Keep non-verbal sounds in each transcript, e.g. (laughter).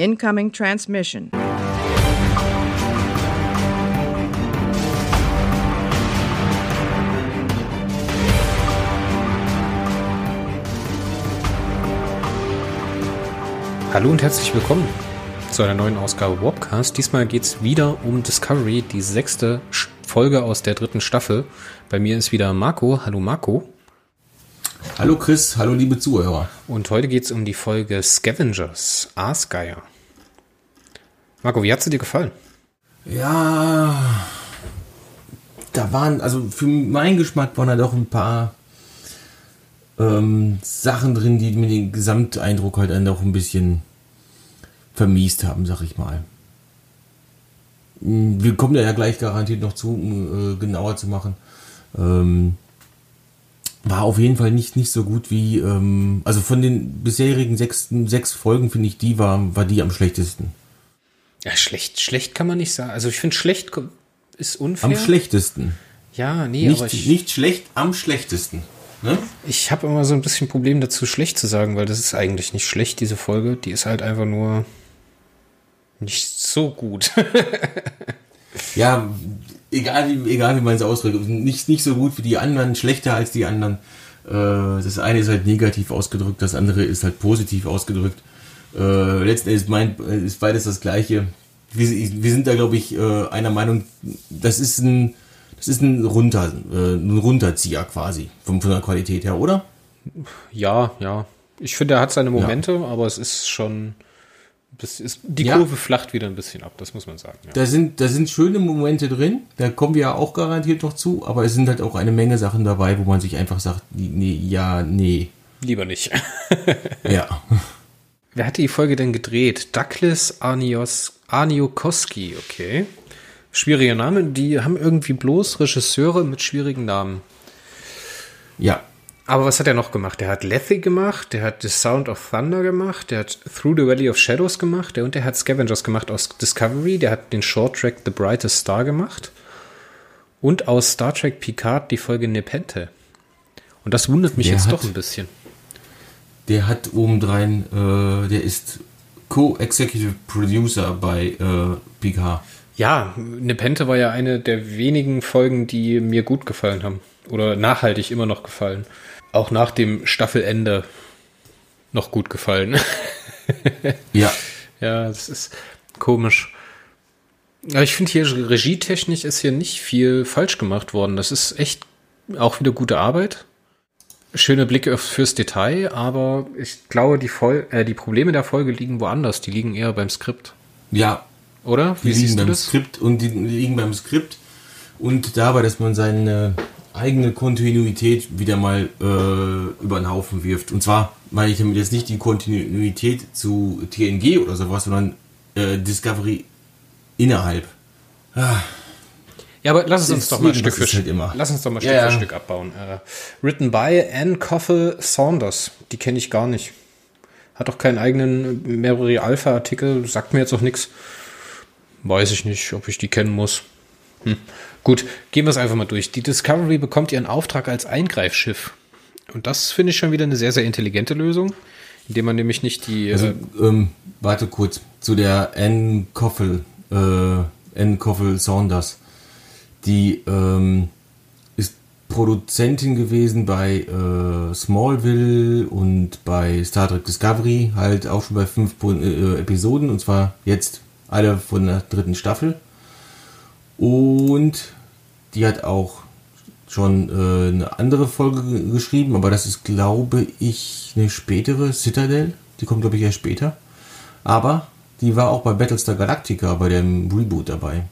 Incoming transmission. Hallo und herzlich willkommen zu einer neuen Ausgabe Warpcast. Diesmal geht es wieder um Discovery, die sechste Folge aus der dritten Staffel. Bei mir ist wieder Marco. Hallo Marco. Hallo Chris, hallo liebe Zuhörer. Und heute geht es um die Folge Scavengers, Aasgeier. Marco, wie hat sie dir gefallen? Ja, da waren, also für meinen Geschmack waren da doch ein paar ähm, Sachen drin, die mir den Gesamteindruck halt dann doch ein bisschen vermiest haben, sag ich mal. Hm, wir kommen da ja gleich garantiert noch zu, um äh, genauer zu machen. Ähm, war auf jeden Fall nicht, nicht so gut wie, ähm, also von den bisherigen sechs, sechs Folgen finde ich, die war, war die am schlechtesten. Ja, schlecht, schlecht kann man nicht sagen. Also ich finde schlecht ist unfair. Am schlechtesten. Ja, nee, nicht, aber ich, nicht schlecht, am schlechtesten. Ne? Ich habe immer so ein bisschen Problem dazu, schlecht zu sagen, weil das ist eigentlich nicht schlecht, diese Folge. Die ist halt einfach nur nicht so gut. (laughs) ja, egal wie, egal wie man es ausdrückt. Nicht, nicht so gut wie die anderen, schlechter als die anderen. Äh, das eine ist halt negativ ausgedrückt, das andere ist halt positiv ausgedrückt. Äh, letzten Endes mein, ist beides das gleiche. Wir, wir sind da, glaube ich, äh, einer Meinung, das ist ein, das ist ein, Runter, äh, ein Runterzieher quasi, von, von der Qualität her, oder? Ja, ja. Ich finde, er hat seine Momente, ja. aber es ist schon. Das ist, die ja. Kurve flacht wieder ein bisschen ab, das muss man sagen. Ja. Da, sind, da sind schöne Momente drin, da kommen wir ja auch garantiert noch zu, aber es sind halt auch eine Menge Sachen dabei, wo man sich einfach sagt, nee, ja, nee. Lieber nicht. ja. (laughs) (laughs) Wer hat die Folge denn gedreht? Douglas Arnios, Arniokoski, okay. Schwieriger Name, die haben irgendwie bloß Regisseure mit schwierigen Namen. Ja. Aber was hat er noch gemacht? Der hat Lethe gemacht, der hat The Sound of Thunder gemacht, der hat Through the Valley of Shadows gemacht, der und der hat Scavengers gemacht aus Discovery, der hat den Short Track The Brightest Star gemacht und aus Star Trek Picard die Folge Nepente. Und das wundert mich der jetzt doch ein bisschen. Der hat obendrein, äh, der ist Co-Executive Producer bei äh, Picard. Ja, Nepente war ja eine der wenigen Folgen, die mir gut gefallen haben. Oder nachhaltig immer noch gefallen. Auch nach dem Staffelende noch gut gefallen. (laughs) ja. Ja, das ist komisch. Aber ich finde hier regietechnisch ist hier nicht viel falsch gemacht worden. Das ist echt auch wieder gute Arbeit. Schöne Blicke fürs Detail, aber ich glaube, die, Vol äh, die Probleme der Folge liegen woanders. Die liegen eher beim Skript. Ja, oder? Wie die liegen beim das? Skript und die liegen beim Skript und dabei, dass man seine eigene Kontinuität wieder mal äh, über den Haufen wirft. Und zwar meine ich damit jetzt nicht die Kontinuität zu TNG oder sowas, sondern äh, Discovery innerhalb. Ah. Ja, aber lass es uns doch mal Stück für Stück halt Lass uns doch mal Stück ja, für Stück abbauen. Uh, written by Anne Coffel Saunders. Die kenne ich gar nicht. Hat doch keinen eigenen mehrere Alpha-Artikel, sagt mir jetzt auch nichts. Weiß ich nicht, ob ich die kennen muss. Hm. Gut, gehen wir es einfach mal durch. Die Discovery bekommt ihren Auftrag als Eingreifschiff. Und das finde ich schon wieder eine sehr, sehr intelligente Lösung, indem man nämlich nicht die. Also, äh, ähm, warte kurz, zu der Anne Koffel, äh, Anne Koffel Saunders. Die ähm, ist Produzentin gewesen bei äh, Smallville und bei Star Trek Discovery, halt auch schon bei fünf äh, Episoden, und zwar jetzt alle von der dritten Staffel. Und die hat auch schon äh, eine andere Folge geschrieben, aber das ist, glaube ich, eine spätere Citadel. Die kommt, glaube ich, erst später. Aber die war auch bei Battlestar Galactica, bei dem Reboot dabei.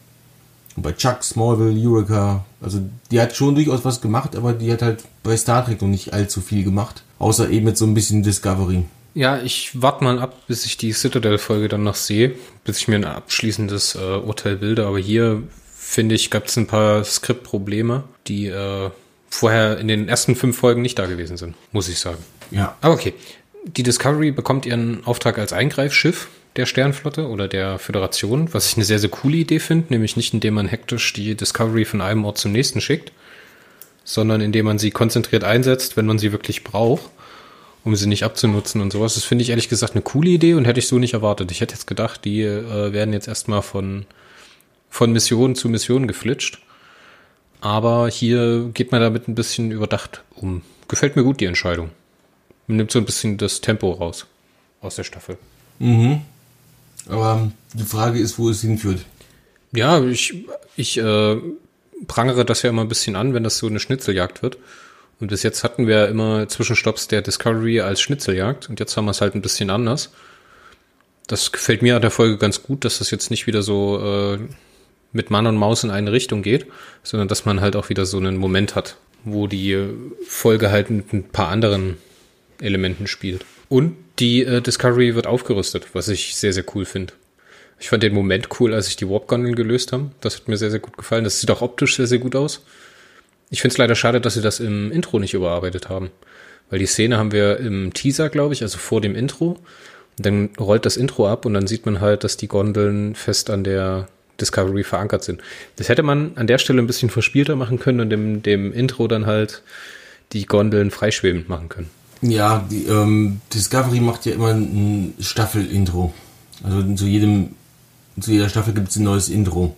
Und bei Chuck, Smallville, Eureka. Also die hat schon durchaus was gemacht, aber die hat halt bei Star Trek noch nicht allzu viel gemacht. Außer eben mit so ein bisschen Discovery. Ja, ich warte mal ab, bis ich die Citadel-Folge dann noch sehe, bis ich mir ein abschließendes äh, Urteil bilde. Aber hier, finde ich, gab es ein paar Skriptprobleme, die äh, vorher in den ersten fünf Folgen nicht da gewesen sind, muss ich sagen. Ja. Aber okay. Die Discovery bekommt ihren Auftrag als Eingreifschiff der Sternflotte oder der Föderation, was ich eine sehr, sehr coole Idee finde, nämlich nicht indem man hektisch die Discovery von einem Ort zum nächsten schickt, sondern indem man sie konzentriert einsetzt, wenn man sie wirklich braucht. um sie nicht abzunutzen und sowas. Das finde ich ehrlich gesagt eine coole Idee und hätte ich so nicht erwartet. Ich hätte jetzt gedacht, die äh, werden jetzt erstmal von, von Mission zu Mission geflitscht. Aber hier geht man damit ein bisschen überdacht um. Gefällt mir gut die Entscheidung. Man nimmt so ein bisschen das Tempo raus aus der Staffel. Mhm. Aber die Frage ist, wo es hinführt. Ja, ich, ich äh, prangere das ja immer ein bisschen an, wenn das so eine Schnitzeljagd wird. Und bis jetzt hatten wir immer Zwischenstopps der Discovery als Schnitzeljagd und jetzt haben wir es halt ein bisschen anders. Das gefällt mir an der Folge ganz gut, dass das jetzt nicht wieder so äh, mit Mann und Maus in eine Richtung geht, sondern dass man halt auch wieder so einen Moment hat, wo die Folge halt mit ein paar anderen Elementen spielt. Und die äh, Discovery wird aufgerüstet, was ich sehr, sehr cool finde. Ich fand den Moment cool, als ich die Warp-Gondeln gelöst haben. Das hat mir sehr, sehr gut gefallen. Das sieht auch optisch sehr, sehr gut aus. Ich finde es leider schade, dass sie das im Intro nicht überarbeitet haben. Weil die Szene haben wir im Teaser, glaube ich, also vor dem Intro. Und dann rollt das Intro ab und dann sieht man halt, dass die Gondeln fest an der Discovery verankert sind. Das hätte man an der Stelle ein bisschen verspielter machen können und dem, dem Intro dann halt die Gondeln freischwebend machen können. Ja, die, ähm, Discovery macht ja immer ein Staffel-Intro. Also zu jedem, zu jeder Staffel gibt es ein neues Intro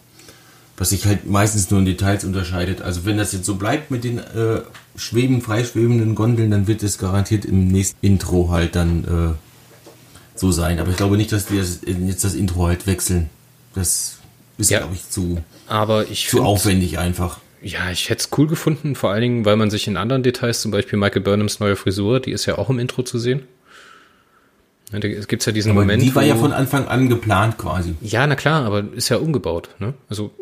was sich halt meistens nur in Details unterscheidet. Also wenn das jetzt so bleibt mit den äh, schweben, freischwebenden Gondeln, dann wird es garantiert im nächsten Intro halt dann äh, so sein. Aber ich glaube nicht, dass die das, jetzt das Intro halt wechseln. Das ist, ja, glaube ich, zu, aber ich zu aufwendig einfach. Ja, ich hätte es cool gefunden, vor allen Dingen, weil man sich in anderen Details, zum Beispiel Michael Burnhams neue Frisur, die ist ja auch im Intro zu sehen. Es gibt ja diesen aber Moment. Die war ja von Anfang an geplant quasi. Ja, na klar, aber ist ja umgebaut. Ne? Also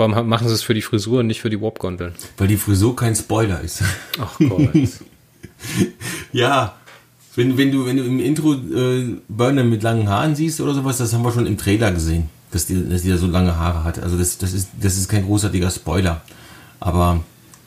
Warum machen sie es für die Frisur und nicht für die Warp-Gondeln? Weil die Frisur kein Spoiler ist. Ach Gott. (laughs) ja, wenn, wenn, du, wenn du im Intro äh, Burner mit langen Haaren siehst oder sowas, das haben wir schon im Trailer gesehen, dass die, dass die da so lange Haare hat. Also das, das, ist, das ist kein großartiger Spoiler. Aber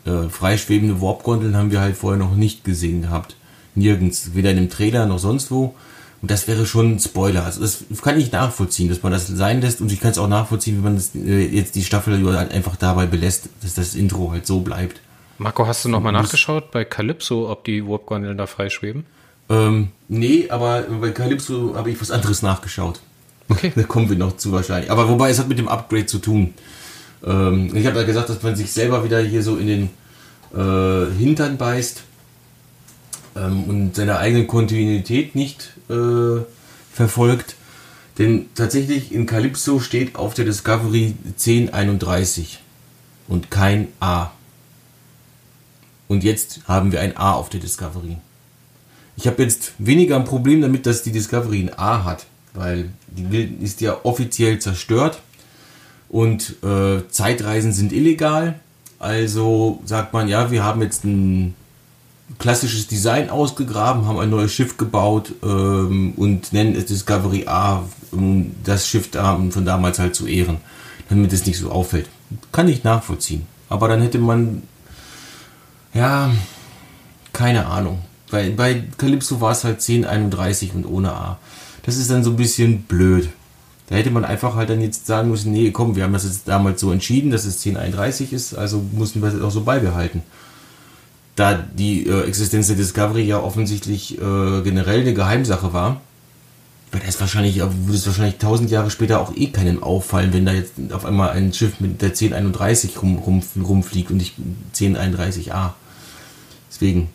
äh, freischwebende Warp-Gondeln haben wir halt vorher noch nicht gesehen gehabt. Nirgends. Weder in dem Trailer noch sonst wo. Und das wäre schon ein Spoiler. Also das kann ich nachvollziehen, dass man das sein lässt. Und ich kann es auch nachvollziehen, wenn man das, äh, jetzt die Staffel halt einfach dabei belässt, dass das Intro halt so bleibt. Marco, hast du nochmal nachgeschaut bei Calypso, ob die Warp-Gondeln da freischweben? Ähm, nee, aber bei Calypso habe ich was anderes nachgeschaut. Okay. Da kommen wir noch zu wahrscheinlich. Aber wobei, es hat mit dem Upgrade zu tun. Ähm, ich habe ja gesagt, dass man sich selber wieder hier so in den äh, Hintern beißt ähm, und seine eigene Kontinuität nicht äh, verfolgt. Denn tatsächlich in Calypso steht auf der Discovery 1031 und kein A. Und jetzt haben wir ein A auf der Discovery. Ich habe jetzt weniger ein Problem damit, dass die Discovery ein A hat, weil die ist ja offiziell zerstört und äh, Zeitreisen sind illegal. Also sagt man, ja, wir haben jetzt ein klassisches Design ausgegraben, haben ein neues Schiff gebaut ähm, und nennen es Discovery A, um das Schiff da, von damals halt zu ehren, damit es nicht so auffällt. Kann ich nachvollziehen. Aber dann hätte man, ja, keine Ahnung. Bei, bei Calypso war es halt 1031 und ohne A. Das ist dann so ein bisschen blöd. Da hätte man einfach halt dann jetzt sagen müssen, nee, komm, wir haben das jetzt damals so entschieden, dass es 1031 ist, also mussten wir das auch so beibehalten da die äh, Existenz der Discovery ja offensichtlich äh, generell eine Geheimsache war, wird es wahrscheinlich, äh, würde es wahrscheinlich tausend Jahre später auch eh keinem auffallen, wenn da jetzt auf einmal ein Schiff mit der 1031 rum, rum, rumfliegt und nicht 1031a. Deswegen.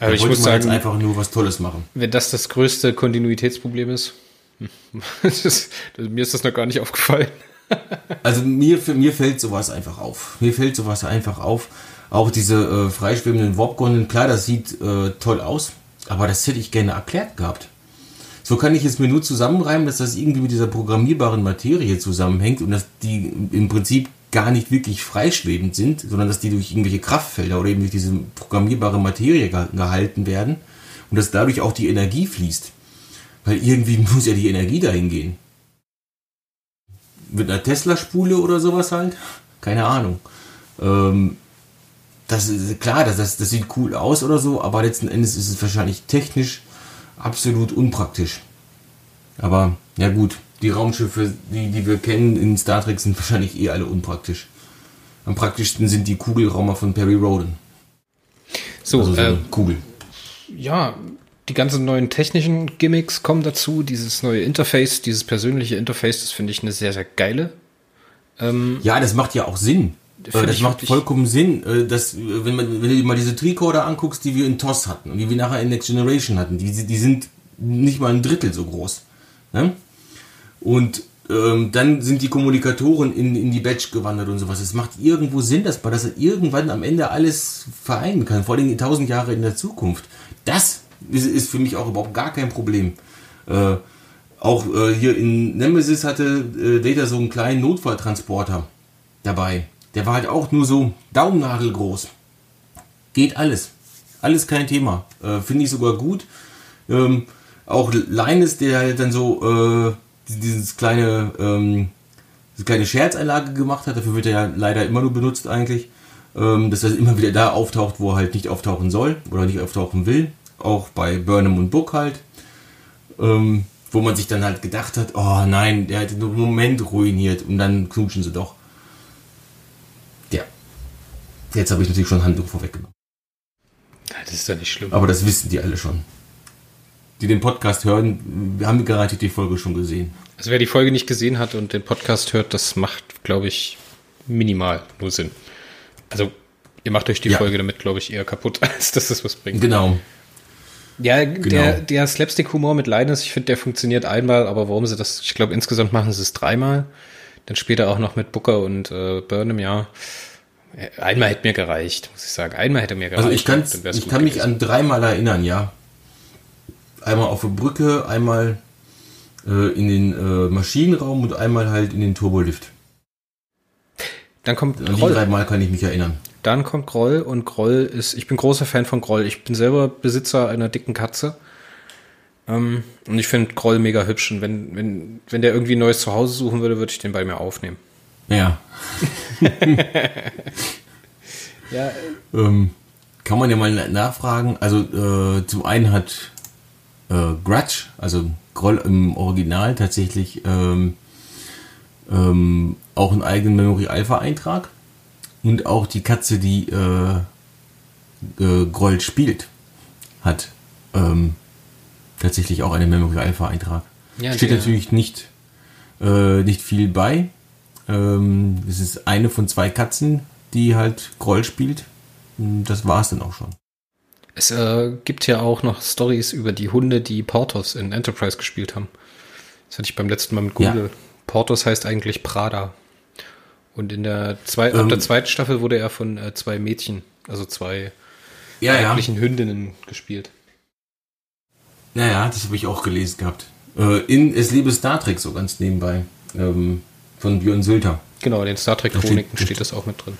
Aber ich muss sagen, einfach nur was Tolles machen. Wenn das das größte Kontinuitätsproblem ist, (laughs) ist mir ist das noch gar nicht aufgefallen. (laughs) also mir, mir fällt sowas einfach auf. Mir fällt sowas einfach auf. Auch diese äh, freischwebenden Warp-Gondeln, klar, das sieht äh, toll aus, aber das hätte ich gerne erklärt gehabt. So kann ich es mir nur zusammenreimen, dass das irgendwie mit dieser programmierbaren Materie zusammenhängt und dass die im Prinzip gar nicht wirklich freischwebend sind, sondern dass die durch irgendwelche Kraftfelder oder eben durch diese programmierbare Materie gehalten werden und dass dadurch auch die Energie fließt. Weil irgendwie (laughs) muss ja die Energie dahin gehen. Mit einer Tesla-Spule oder sowas halt? Keine Ahnung. Ähm, das ist klar, das, das, das sieht cool aus oder so, aber letzten Endes ist es wahrscheinlich technisch absolut unpraktisch. Aber ja gut, die Raumschiffe, die, die wir kennen in Star Trek, sind wahrscheinlich eh alle unpraktisch. Am praktischsten sind die Kugelraumer von Perry Roden. So, also so äh, Kugel. Ja, die ganzen neuen technischen Gimmicks kommen dazu. Dieses neue Interface, dieses persönliche Interface, das finde ich eine sehr, sehr geile. Ähm, ja, das macht ja auch Sinn. Äh, das macht vollkommen Sinn, äh, dass, äh, wenn, man, wenn du dir mal diese Tricorder anguckst, die wir in TOS hatten und die wir nachher in Next Generation hatten, die, die sind nicht mal ein Drittel so groß. Ne? Und ähm, dann sind die Kommunikatoren in, in die Batch gewandert und sowas. Es macht irgendwo Sinn, dass man das irgendwann am Ende alles vereinen kann, vor allem tausend Jahre in der Zukunft. Das ist, ist für mich auch überhaupt gar kein Problem. Äh, auch äh, hier in Nemesis hatte äh, Data so einen kleinen Notfalltransporter dabei. Der war halt auch nur so daumennagelgroß. Geht alles. Alles kein Thema. Äh, Finde ich sogar gut. Ähm, auch Linus, der halt dann so äh, dieses kleine, ähm, diese kleine Scherzeinlage gemacht hat, dafür wird er ja leider immer nur benutzt eigentlich, ähm, dass er immer wieder da auftaucht, wo er halt nicht auftauchen soll oder nicht auftauchen will. Auch bei Burnham und Book halt. Ähm, wo man sich dann halt gedacht hat, oh nein, der hat den Moment ruiniert und dann knutschen sie doch. Jetzt habe ich natürlich schon Handtuch vorweggenommen. Das ist ja nicht schlimm. Aber das wissen die alle schon. Die den Podcast hören, wir haben garantiert die Folge schon gesehen. Also wer die Folge nicht gesehen hat und den Podcast hört, das macht, glaube ich, minimal nur Sinn. Also ihr macht euch die ja. Folge damit, glaube ich, eher kaputt, (laughs) als dass das was bringt. Genau. Ja, genau. der, der Slapstick-Humor mit Linus, ich finde, der funktioniert einmal, aber warum sie das, ich glaube, insgesamt machen sie es dreimal. Dann später auch noch mit Booker und äh, Burnham, ja. Einmal hätte mir gereicht, muss ich sagen. Einmal hätte mir gereicht. Also ich, ich kann mich an dreimal erinnern, ja. Einmal auf der Brücke, einmal äh, in den äh, Maschinenraum und einmal halt in den Turbolift. Dann kommt An Groll. die dreimal kann ich mich erinnern. Dann kommt Groll und Groll ist, ich bin großer Fan von Groll. Ich bin selber Besitzer einer dicken Katze. Ähm, und ich finde Groll mega hübsch. Und wenn, wenn, wenn der irgendwie ein neues Zuhause suchen würde, würde ich den bei mir aufnehmen. Ja. (laughs) (laughs) ja. Ähm, kann man ja mal nachfragen. Also äh, zum einen hat äh, Grudge, also Groll im Original tatsächlich ähm, ähm, auch einen eigenen Memory Alpha Eintrag und auch die Katze, die äh, äh, Groll spielt, hat ähm, tatsächlich auch einen Memory Alpha Eintrag. Ja, Steht natürlich nicht, äh, nicht viel bei, ähm, es ist eine von zwei Katzen, die halt Groll spielt. Das war es dann auch schon. Es äh, gibt ja auch noch Stories über die Hunde, die Portos in Enterprise gespielt haben. Das hatte ich beim letzten Mal mit Google. Ja. Portos heißt eigentlich Prada. Und in der, zwei, ähm, ab der zweiten Staffel wurde er von äh, zwei Mädchen, also zwei ja, weiblichen ja. Hündinnen gespielt. Naja, das habe ich auch gelesen gehabt. Äh, in Es liebe Star Trek so ganz nebenbei. Ähm, von Björn Sülter. Genau, den Star Trek Chroniken steht, steht, das auch mit drin.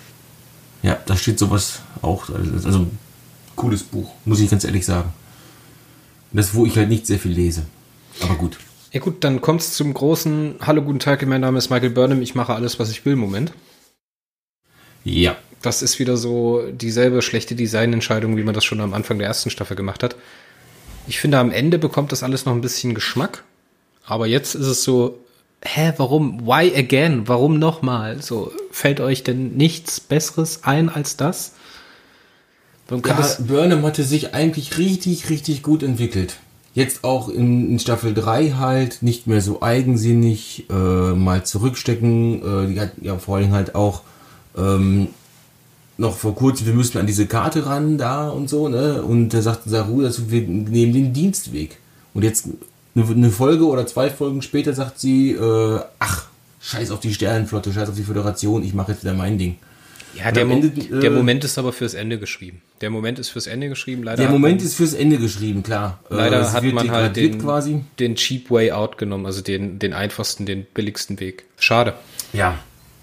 Ja, da steht sowas auch. Also, cooles Buch, muss ich ganz ehrlich sagen. Das, wo ich halt nicht sehr viel lese. Aber gut. Ja gut, dann kommt es zum großen Hallo, guten Tag, mein Name ist Michael Burnham, ich mache alles, was ich will, Moment. Ja. Das ist wieder so dieselbe schlechte Designentscheidung, wie man das schon am Anfang der ersten Staffel gemacht hat. Ich finde, am Ende bekommt das alles noch ein bisschen Geschmack. Aber jetzt ist es so, hä, warum, why again, warum nochmal? So, fällt euch denn nichts Besseres ein als das? Ja, Burnham hatte sich eigentlich richtig, richtig gut entwickelt. Jetzt auch in, in Staffel 3 halt, nicht mehr so eigensinnig, äh, mal zurückstecken. Äh, die hat ja vor allem halt auch ähm, noch vor kurzem, wir müssten an diese Karte ran, da und so, ne? Und da sagte Saru dazu, wir nehmen den Dienstweg. Und jetzt eine Folge oder zwei Folgen später sagt sie, äh, ach, scheiß auf die Sternenflotte, scheiß auf die Föderation, ich mache jetzt wieder mein Ding. Ja, der, Ende, äh, der, Moment ist aber fürs Ende geschrieben. Der Moment ist fürs Ende geschrieben, leider. Der Moment ist fürs Ende geschrieben, klar. Leider äh, hat man halt den, quasi. den cheap way out genommen, also den, den einfachsten, den billigsten Weg. Schade. Ja,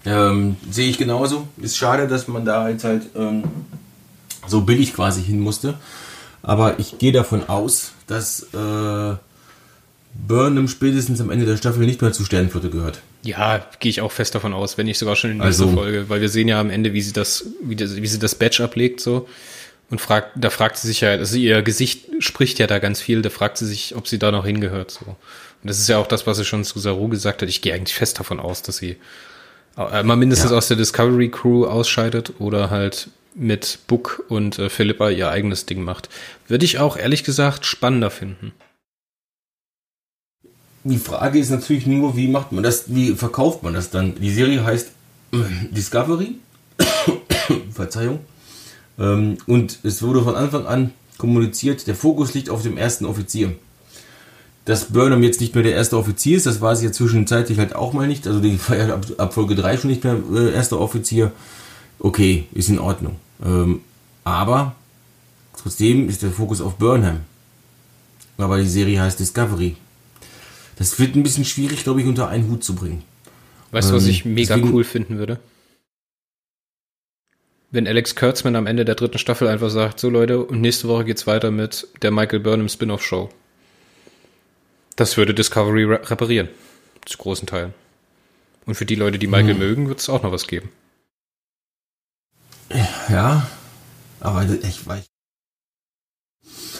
ähm, sehe ich genauso. Ist schade, dass man da jetzt halt ähm, so billig quasi hin musste. Aber ich gehe davon aus, dass äh, Burnham spätestens am Ende der Staffel nicht mehr zur Sternenflotte gehört. Ja, gehe ich auch fest davon aus, wenn nicht sogar schon in der also, Folge, weil wir sehen ja am Ende, wie sie das, wie, das, wie sie das Badge ablegt, so. Und fragt, da fragt sie sich ja, also ihr Gesicht spricht ja da ganz viel, da fragt sie sich, ob sie da noch hingehört, so. Und das ist ja auch das, was sie schon zu Saru gesagt hat. Ich gehe eigentlich fest davon aus, dass sie äh, mal mindestens ja. aus der Discovery Crew ausscheidet oder halt mit Book und äh, Philippa ihr eigenes Ding macht. Würde ich auch ehrlich gesagt spannender finden. Die Frage ist natürlich nur, wie macht man das, wie verkauft man das dann? Die Serie heißt äh, Discovery. (coughs) Verzeihung. Ähm, und es wurde von Anfang an kommuniziert, der Fokus liegt auf dem ersten Offizier. Dass Burnham jetzt nicht mehr der erste Offizier ist, das war sie ja zwischenzeitlich halt auch mal nicht. Also die war ja ab, ab Folge 3 schon nicht mehr äh, erster Offizier. Okay, ist in Ordnung. Ähm, aber trotzdem ist der Fokus auf Burnham. Aber die Serie heißt Discovery. Das wird ein bisschen schwierig, glaube ich, unter einen Hut zu bringen. Weißt du, was ähm, ich mega deswegen, cool finden würde? Wenn Alex Kurtzman am Ende der dritten Staffel einfach sagt, so Leute, und nächste Woche geht's weiter mit der Michael Burnham Spin-off-Show. Das würde Discovery reparieren. Zu großen Teilen. Und für die Leute, die Michael hm. mögen, wird es auch noch was geben. Ja, aber ich weiß.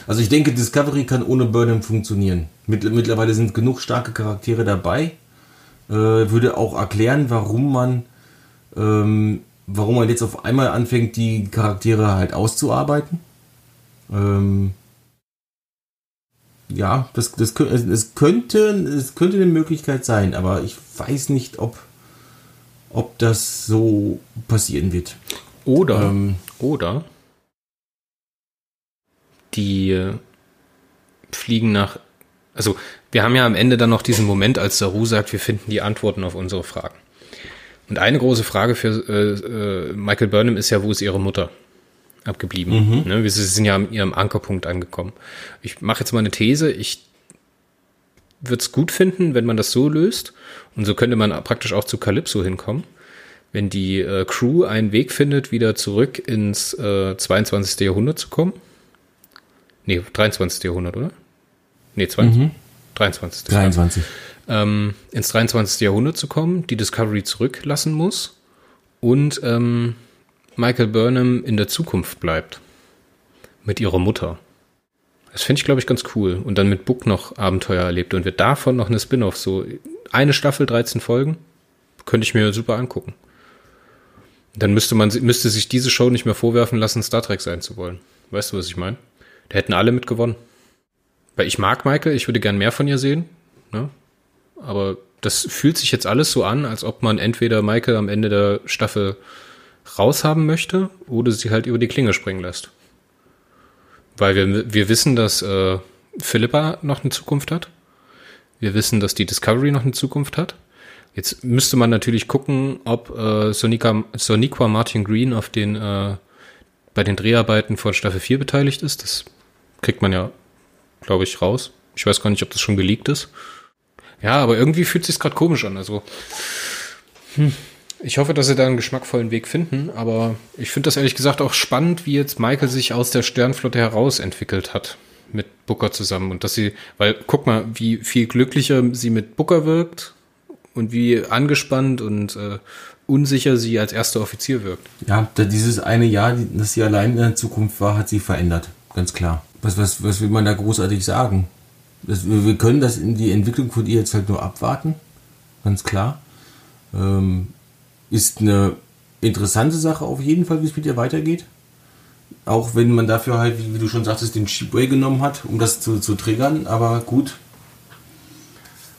Also ich denke, Discovery kann ohne Burnham funktionieren. Mittlerweile sind genug starke Charaktere dabei. Äh, würde auch erklären, warum man, ähm, warum man jetzt auf einmal anfängt, die Charaktere halt auszuarbeiten. Ähm, ja, das, das, es, könnte, es könnte eine Möglichkeit sein, aber ich weiß nicht, ob, ob das so passieren wird. Oder, ähm, oder die äh, fliegen nach, also wir haben ja am Ende dann noch diesen Moment, als Saru sagt, wir finden die Antworten auf unsere Fragen. Und eine große Frage für äh, äh, Michael Burnham ist ja, wo ist ihre Mutter? abgeblieben. Mhm. Ne, wir sind ja an ihrem Ankerpunkt angekommen. Ich mache jetzt mal eine These. Ich würde es gut finden, wenn man das so löst. Und so könnte man praktisch auch zu Calypso hinkommen. Wenn die äh, Crew einen Weg findet, wieder zurück ins äh, 22. Jahrhundert zu kommen. Nee, 23. Jahrhundert, oder? Nee, 20, mhm. 23. 23. Ähm, ins 23. Jahrhundert zu kommen, die Discovery zurücklassen muss und ähm, Michael Burnham in der Zukunft bleibt. Mit ihrer Mutter. Das finde ich, glaube ich, ganz cool. Und dann mit Book noch Abenteuer erlebt und wird davon noch eine Spin-off. So eine Staffel, 13 Folgen. Könnte ich mir super angucken. Dann müsste man, müsste sich diese Show nicht mehr vorwerfen lassen, Star Trek sein zu wollen. Weißt du, was ich meine? Da hätten alle mit gewonnen. Weil ich mag Michael, ich würde gern mehr von ihr sehen. Ne? Aber das fühlt sich jetzt alles so an, als ob man entweder Michael am Ende der Staffel raushaben möchte oder sie halt über die Klinge springen lässt. Weil wir, wir wissen, dass äh, Philippa noch eine Zukunft hat. Wir wissen, dass die Discovery noch eine Zukunft hat. Jetzt müsste man natürlich gucken, ob äh, Sonika, Soniqua Martin Green auf den, äh, bei den Dreharbeiten von Staffel 4 beteiligt ist. Das kriegt man ja, glaube ich, raus. Ich weiß gar nicht, ob das schon geleakt ist. Ja, aber irgendwie fühlt sich gerade komisch an. Also, hm. Ich hoffe, dass sie da einen geschmackvollen Weg finden, aber ich finde das ehrlich gesagt auch spannend, wie jetzt Michael sich aus der Sternflotte heraus entwickelt hat mit Booker zusammen und dass sie, weil guck mal, wie viel glücklicher sie mit Booker wirkt und wie angespannt und äh, unsicher sie als erster Offizier wirkt. Ja, dieses eine Jahr, das sie allein in der Zukunft war, hat sie verändert, ganz klar. Was, was, was will man da großartig sagen? Das, wir können das in die Entwicklung von ihr jetzt halt nur abwarten, ganz klar. Ähm, ist eine interessante Sache auf jeden Fall, wie es mit ihr weitergeht. Auch wenn man dafür halt, wie, du schon sagtest, den Cheapway genommen hat, um das zu, zu triggern. Aber gut.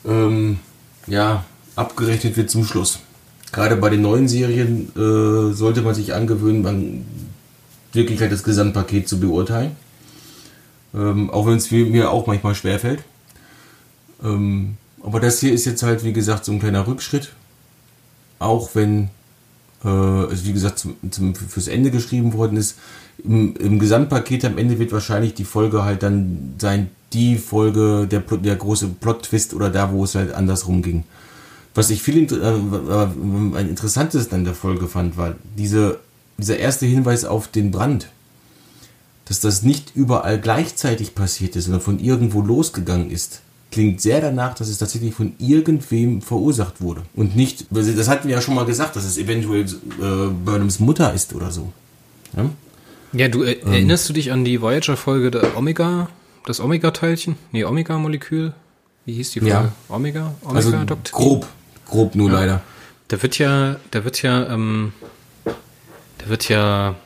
Ähm, ja, abgerechnet wird zum Schluss. Gerade bei den neuen Serien äh, sollte man sich angewöhnen, man wirklich halt das Gesamtpaket zu beurteilen. Ähm, auch wenn es mir auch manchmal schwerfällt. Ähm, aber das hier ist jetzt halt, wie gesagt, so ein kleiner Rückschritt auch wenn äh, es wie gesagt zum, zum, fürs Ende geschrieben worden ist, im, im, Gesamtpaket am Ende wird wahrscheinlich die Folge halt dann sein, die Folge, der, der große Plot-Twist oder da, wo es halt andersrum ging. Was ich viel äh, ein interessantes dann der Folge fand, war diese, dieser erste Hinweis auf den Brand. Dass das nicht überall gleichzeitig passiert ist, sondern von irgendwo losgegangen ist klingt sehr danach, dass es tatsächlich von irgendwem verursacht wurde. Und nicht, das hatten wir ja schon mal gesagt, dass es eventuell äh, Burnhams Mutter ist oder so. Ja, ja du äh, ähm. erinnerst du dich an die Voyager-Folge der Omega, das Omega-Teilchen? Nee, Omega-Molekül? Wie hieß die Folge? Ja. Omega? Omega also grob, grob nur ja. leider. Da wird ja, da wird ja, ähm, da wird ja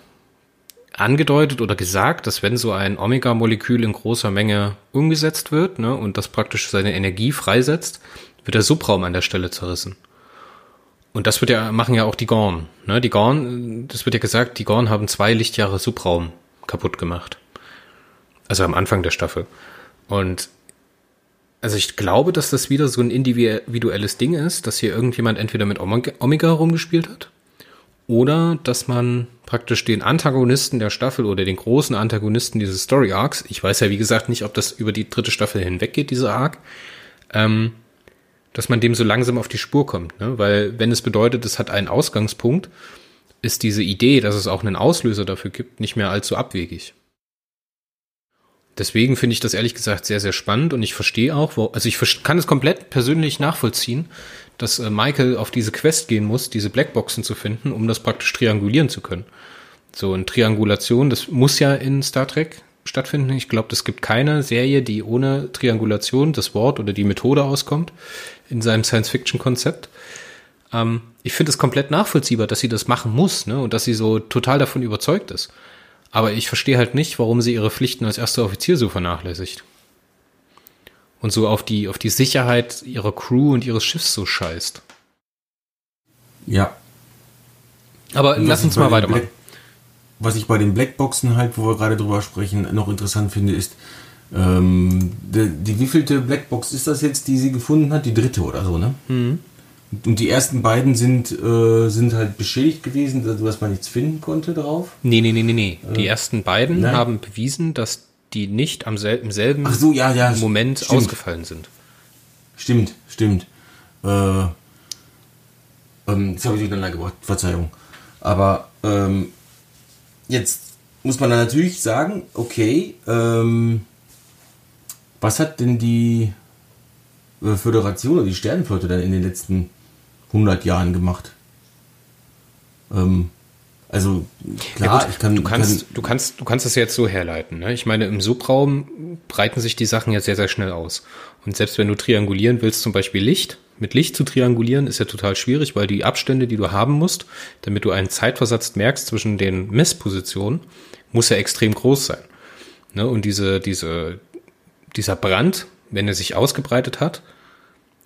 angedeutet oder gesagt, dass wenn so ein Omega-Molekül in großer Menge umgesetzt wird ne, und das praktisch seine Energie freisetzt, wird der Subraum an der Stelle zerrissen. Und das wird ja, machen ja auch die Gorn. Ne? Die Gorn, das wird ja gesagt, die Gorn haben zwei Lichtjahre Subraum kaputt gemacht. Also am Anfang der Staffel. Und also ich glaube, dass das wieder so ein individuelles Ding ist, dass hier irgendjemand entweder mit Omega rumgespielt hat oder dass man praktisch den Antagonisten der Staffel oder den großen Antagonisten dieses Story Arcs, ich weiß ja wie gesagt nicht, ob das über die dritte Staffel hinweggeht, dieser Arc, ähm, dass man dem so langsam auf die Spur kommt, ne? Weil wenn es bedeutet, es hat einen Ausgangspunkt, ist diese Idee, dass es auch einen Auslöser dafür gibt, nicht mehr allzu abwegig. Deswegen finde ich das ehrlich gesagt sehr, sehr spannend und ich verstehe auch, wo, also ich kann es komplett persönlich nachvollziehen, dass äh, Michael auf diese Quest gehen muss, diese Blackboxen zu finden, um das praktisch triangulieren zu können. So eine Triangulation, das muss ja in Star Trek stattfinden. Ich glaube, es gibt keine Serie, die ohne Triangulation das Wort oder die Methode auskommt in seinem Science-Fiction-Konzept. Ähm, ich finde es komplett nachvollziehbar, dass sie das machen muss ne? und dass sie so total davon überzeugt ist. Aber ich verstehe halt nicht, warum sie ihre Pflichten als erster Offizier so vernachlässigt. Und so auf die, auf die Sicherheit ihrer Crew und ihres Schiffs so scheißt. Ja. Aber lass uns mal weitermachen. Black, was ich bei den Blackboxen halt, wo wir gerade drüber sprechen, noch interessant finde, ist, ähm, die, die wievielte Blackbox ist das jetzt, die sie gefunden hat? Die dritte oder so, ne? Mhm. Und die ersten beiden sind, äh, sind halt beschädigt gewesen, dass man nichts finden konnte drauf? Nee, nee, nee, nee, nee. Die äh, ersten beiden nein. haben bewiesen, dass die nicht am sel im selben so, ja, ja, Moment stimmt. ausgefallen sind. Stimmt, stimmt. Äh, ähm, jetzt habe ich durcheinander gebracht, Verzeihung. Aber ähm, jetzt muss man dann natürlich sagen, okay, ähm, was hat denn die äh, Föderation oder die Sternenflotte dann in den letzten 100 Jahren gemacht. Ähm, also klar, ja gut, ich kann du kannst, kann, du kannst, du kannst das jetzt so herleiten. Ne? Ich meine, im Subraum breiten sich die Sachen ja sehr, sehr schnell aus. Und selbst wenn du triangulieren willst, zum Beispiel Licht, mit Licht zu triangulieren, ist ja total schwierig, weil die Abstände, die du haben musst, damit du einen Zeitversatz merkst zwischen den Messpositionen, muss ja extrem groß sein. Ne? Und diese, diese, dieser Brand, wenn er sich ausgebreitet hat,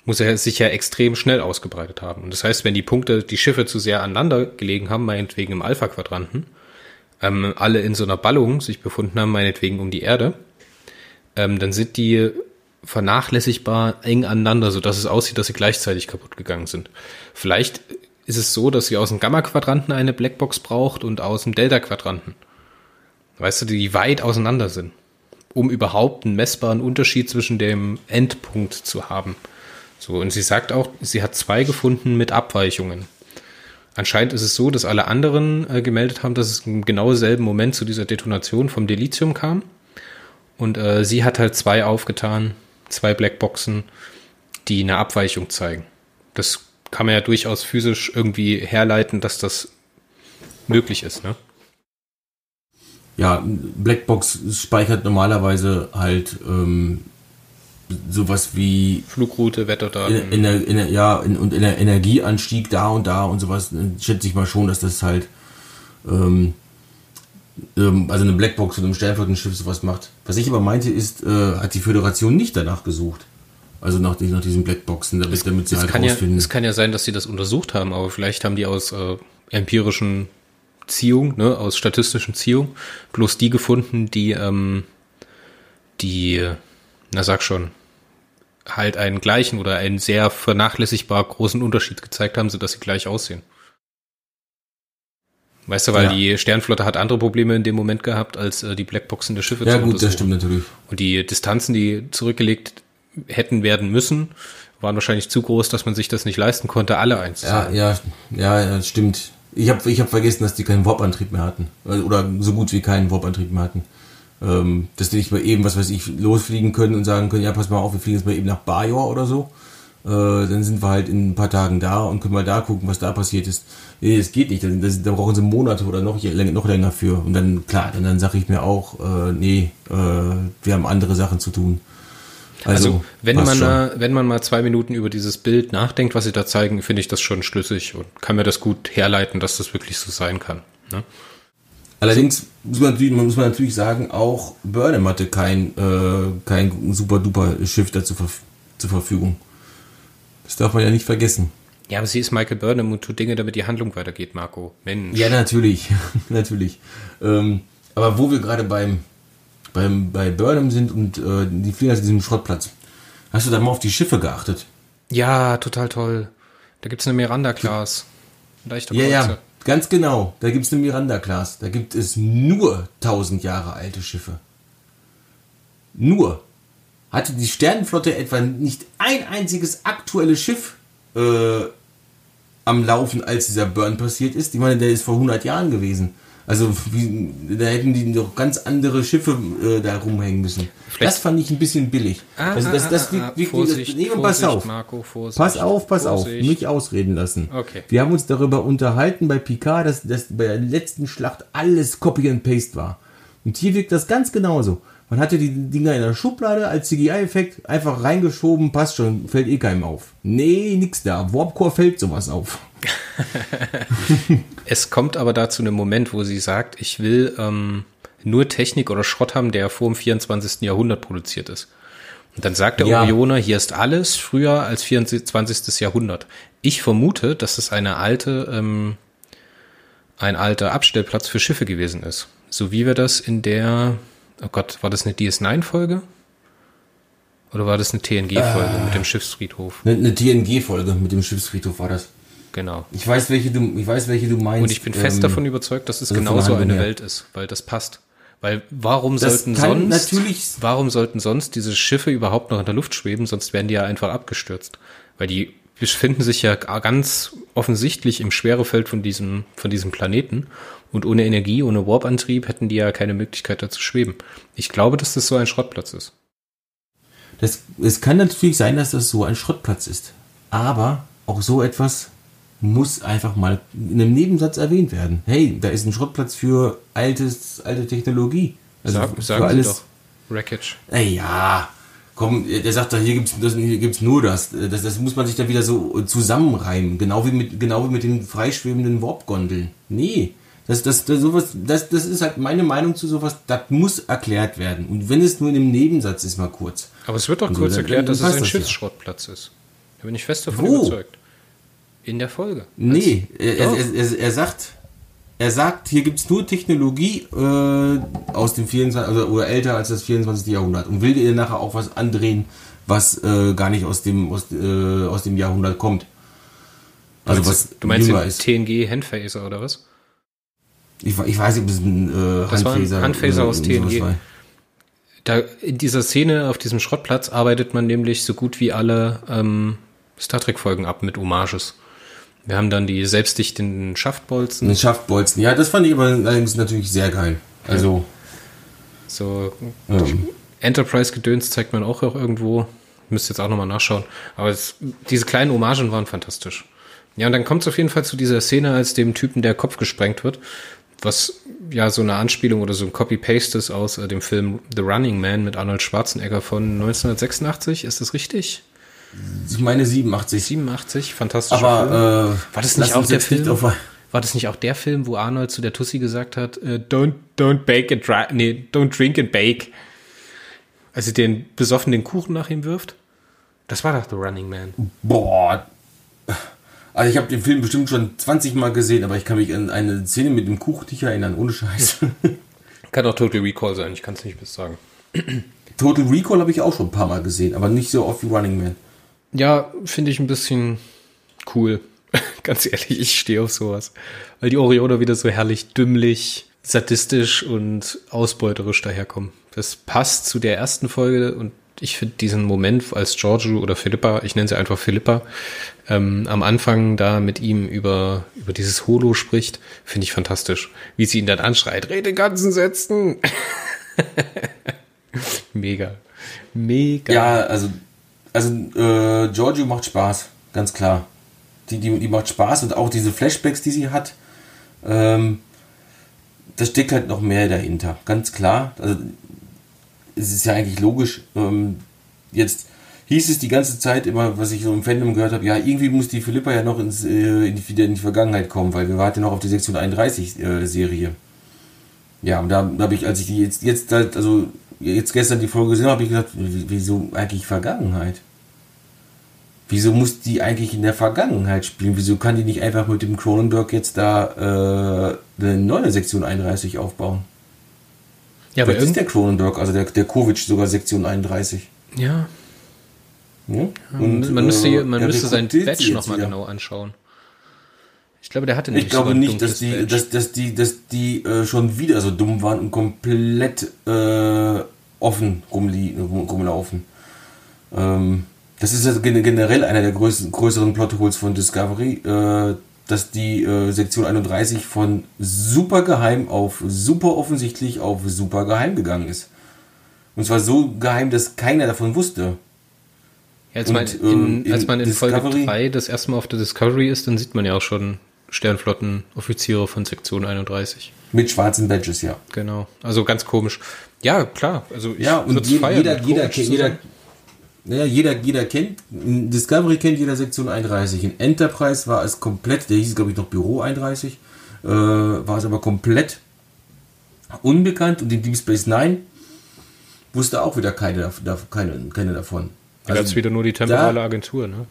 muss er sich ja extrem schnell ausgebreitet haben. Und das heißt, wenn die Punkte, die Schiffe zu sehr aneinander gelegen haben, meinetwegen im Alpha-Quadranten, ähm, alle in so einer Ballung sich befunden haben, meinetwegen um die Erde, ähm, dann sind die vernachlässigbar eng aneinander, so dass es aussieht, dass sie gleichzeitig kaputt gegangen sind. Vielleicht ist es so, dass sie aus dem Gamma-Quadranten eine Blackbox braucht und aus dem Delta-Quadranten. Weißt du, die weit auseinander sind, um überhaupt einen messbaren Unterschied zwischen dem Endpunkt zu haben. So, und sie sagt auch, sie hat zwei gefunden mit Abweichungen. Anscheinend ist es so, dass alle anderen äh, gemeldet haben, dass es im genau selben Moment zu dieser Detonation vom Delizium kam. Und äh, sie hat halt zwei aufgetan, zwei Blackboxen, die eine Abweichung zeigen. Das kann man ja durchaus physisch irgendwie herleiten, dass das möglich ist, ne? Ja, Blackbox speichert normalerweise halt ähm, sowas wie Flugroute, Wetterdaten. In, in in ja, und in der Energieanstieg da und da und sowas, schätze ich mal schon, dass das halt ähm, ähm, also eine Blackbox von einem Sternflottenschiff sowas macht. Was ich aber meinte ist, äh, hat die Föderation nicht danach gesucht. Also nach, nach diesen Blackboxen, damit, es, damit sie halt kann rausfinden. Ja, es kann ja sein, dass sie das untersucht haben, aber vielleicht haben die aus äh, empirischen Ziehung, ne, aus statistischen Ziehung, bloß die gefunden, die ähm, die na sag schon, halt einen gleichen oder einen sehr vernachlässigbar großen Unterschied gezeigt haben, sodass sie gleich aussehen. Weißt du, weil ja. die Sternflotte hat andere Probleme in dem Moment gehabt, als äh, die Blackboxen der Schiffe ja, zu gut, das stimmt natürlich. Und die Distanzen, die zurückgelegt hätten werden müssen, waren wahrscheinlich zu groß, dass man sich das nicht leisten konnte, alle einzuzahlen. Ja, ja, ja, das stimmt. Ich habe ich hab vergessen, dass die keinen Warp-Antrieb mehr hatten. Oder so gut wie keinen Warp-Antrieb mehr hatten. Ähm, dass die nicht mal eben, was weiß ich, losfliegen können und sagen können, ja, pass mal auf, wir fliegen jetzt mal eben nach Bajor oder so. Äh, dann sind wir halt in ein paar Tagen da und können mal da gucken, was da passiert ist. Nee, das geht nicht. da brauchen sie Monate oder noch, noch länger für. Und dann, klar, dann, dann sage ich mir auch, äh, nee, äh, wir haben andere Sachen zu tun. Also, also wenn man mal, wenn man mal zwei Minuten über dieses Bild nachdenkt, was sie da zeigen, finde ich das schon schlüssig und kann mir das gut herleiten, dass das wirklich so sein kann. Ne? Allerdings muss man, natürlich, muss man natürlich sagen, auch Burnham hatte kein, äh, kein super duper Schiff dazu zur Verfügung. Das darf man ja nicht vergessen. Ja, aber sie ist Michael Burnham und tut Dinge, damit die Handlung weitergeht, Marco. Mensch. Ja, natürlich. (laughs) natürlich. Ähm, aber wo wir gerade beim, beim, bei Burnham sind und äh, die fliegen aus diesem Schrottplatz. Hast du da mal auf die Schiffe geachtet? Ja, total toll. Da gibt es eine Miranda-Class. Leichter ja, ja, ganz genau. Da gibt es eine Miranda-Class. Da gibt es nur 1000 Jahre alte Schiffe. Nur. Hatte die Sternenflotte etwa nicht ein einziges aktuelles Schiff äh, am Laufen, als dieser Burn passiert ist? Ich meine, der ist vor 100 Jahren gewesen. Also wie, da hätten die noch ganz andere Schiffe äh, da rumhängen müssen. Vielleicht das fand ich ein bisschen billig. Ah, also das, das, ah, ah, wie, Vorsicht, nee, pass Vorsicht, auf. Marco, Vorsicht, pass auf, pass Vorsicht. auf. Nicht ausreden lassen. Okay. Wir haben uns darüber unterhalten bei Picard, dass, dass bei der letzten Schlacht alles Copy and Paste war. Und hier wirkt das ganz genauso. Man hatte die Dinger in der Schublade als CGI-Effekt einfach reingeschoben, passt schon, fällt eh keinem auf. Nee, nix da. Warpcore fällt sowas auf. (laughs) es kommt aber dazu einem Moment, wo sie sagt, ich will ähm, nur Technik oder Schrott haben, der vor dem 24. Jahrhundert produziert ist. Und dann sagt der ja. Orioner, hier ist alles früher als 24. Jahrhundert. Ich vermute, dass es eine alte, ähm, ein alter Abstellplatz für Schiffe gewesen ist. So wie wir das in der, oh Gott, war das eine DS9-Folge? Oder war das eine TNG-Folge äh, mit dem Schiffsfriedhof? Eine, eine TNG-Folge mit dem Schiffsfriedhof war das. Genau. Ich weiß, welche du, ich weiß, welche du meinst. Und ich bin fest ähm, davon überzeugt, dass es genauso eine Welt ist, weil das passt. Weil warum das sollten sonst, warum sollten sonst diese Schiffe überhaupt noch in der Luft schweben? Sonst wären die ja einfach abgestürzt. Weil die befinden sich ja ganz offensichtlich im Schwerefeld von diesem, von diesem Planeten. Und ohne Energie, ohne Warp-Antrieb hätten die ja keine Möglichkeit da zu schweben. Ich glaube, dass das so ein Schrottplatz ist. Das, es kann natürlich sein, dass das so ein Schrottplatz ist. Aber auch so etwas muss einfach mal in einem Nebensatz erwähnt werden. Hey, da ist ein Schrottplatz für altes, alte Technologie. Also Sag, für alles. doch. Wreckage. Ja, komm, der sagt da, hier gibt's, das, hier gibt's nur das. das. Das muss man sich dann wieder so zusammenreimen. Genau wie mit, genau wie mit den freischwebenden Warp-Gondeln. Nee. Das, das, das, sowas, das, das ist halt meine Meinung zu sowas, das muss erklärt werden. Und wenn es nur in einem Nebensatz ist, mal kurz. Aber es wird doch kurz so, erklärt, dass es ein Schiffsschrottplatz ja. ist. Da bin ich fest davon Wo? überzeugt. In der Folge. Nee, er, er, er, er, sagt, er sagt, hier gibt es nur Technologie äh, aus dem 24, also, oder älter als das 24. Jahrhundert und will dir nachher auch was andrehen, was äh, gar nicht aus dem, aus, äh, aus dem Jahrhundert kommt. Also du meinst, was du meinst den ist. TNG Handphaser oder was? Ich, ich weiß nicht, ob es ein äh, das war ein aus TNG. Da, in dieser Szene auf diesem Schrottplatz arbeitet man nämlich so gut wie alle ähm, Star Trek Folgen ab mit Hommages. Wir haben dann die selbstdichtenden Schaftbolzen. Den Schaftbolzen, ja, das fand ich aber allerdings natürlich sehr geil. Also. So, ähm. Enterprise-Gedöns zeigt man auch, auch irgendwo. Müsst jetzt auch nochmal nachschauen. Aber es, diese kleinen Hommagen waren fantastisch. Ja, und dann kommt es auf jeden Fall zu dieser Szene, als dem Typen der Kopf gesprengt wird, was ja so eine Anspielung oder so ein Copy-Paste ist aus äh, dem Film The Running Man mit Arnold Schwarzenegger von 1986. Ist das richtig? Ich meine 87. 87, fantastisch. Aber äh, war das nicht auch der Film? War das nicht auch der Film, wo Arnold zu der Tussi gesagt hat, äh, don't don't bake and dry, nee, don't drink and bake, als sie den besoffen den Kuchen nach ihm wirft? Das war doch The Running Man. Boah. Also ich habe den Film bestimmt schon 20 Mal gesehen, aber ich kann mich an eine Szene mit dem Kuchen nicht erinnern, ohne Scheiß. (laughs) kann auch Total Recall sein, ich kann es nicht bis sagen. (clears throat) Total Recall habe ich auch schon ein paar Mal gesehen, aber nicht so oft wie Running Man. Ja, finde ich ein bisschen cool. (laughs) Ganz ehrlich, ich stehe auf sowas. Weil die Orioner wieder so herrlich dümmlich, sadistisch und ausbeuterisch daherkommen. Das passt zu der ersten Folge und ich finde diesen Moment, als Giorgio oder Philippa, ich nenne sie einfach Philippa, ähm, am Anfang da mit ihm über, über dieses Holo spricht, finde ich fantastisch. Wie sie ihn dann anschreit, rede ganzen Sätzen. (laughs) Mega. Mega. Ja, also also äh, Giorgio macht Spaß, ganz klar. Die, die, die macht Spaß und auch diese Flashbacks, die sie hat, ähm, da steckt halt noch mehr dahinter, ganz klar. Also es ist ja eigentlich logisch. Ähm, jetzt hieß es die ganze Zeit immer, was ich so im Fandom gehört habe, ja, irgendwie muss die Philippa ja noch ins, äh, in die, wieder in die Vergangenheit kommen, weil wir warten noch auf die Sektion 31 äh, Serie. Ja, und da, da habe ich, als ich die jetzt, jetzt halt, also jetzt gestern die Folge gesehen habe, habe ich gedacht, wieso eigentlich Vergangenheit? Wieso muss die eigentlich in der Vergangenheit spielen? Wieso kann die nicht einfach mit dem Cronenberg jetzt da äh, eine neue Sektion 31 aufbauen? Ja, aber ist der Cronenberg, also der, der Kovic sogar Sektion 31. Ja. Ja? Und, man müsste, äh, man müsste seinen Badge nochmal genau anschauen. Ich glaube, der hatte nicht Ich glaube nicht, dass die, dass, dass die, dass die äh, schon wieder so dumm waren und komplett äh, offen rumlaufen. Ähm, das ist ja generell einer der größten, größeren Plotholes von Discovery, äh, dass die äh, Sektion 31 von super geheim auf super offensichtlich auf super geheim gegangen ist. Und zwar so geheim, dass keiner davon wusste. Ja, als, Und, man in, in, als man in Discovery, Folge 3 das erste Mal auf der Discovery ist, dann sieht man ja auch schon Sternflottenoffiziere von Sektion 31. Mit schwarzen Badges, ja. Genau. Also ganz komisch. Ja, klar. Also ja, und jeder, jeder, jeder, jeder, naja, jeder, jeder kennt, in Discovery kennt jeder Sektion 31. In Enterprise war es komplett, der hieß glaube ich noch Büro 31, äh, war es aber komplett unbekannt und in Deep Space Nine wusste auch wieder keine, keine, keine davon. Also, da wieder nur die temporale da, Agentur, ne?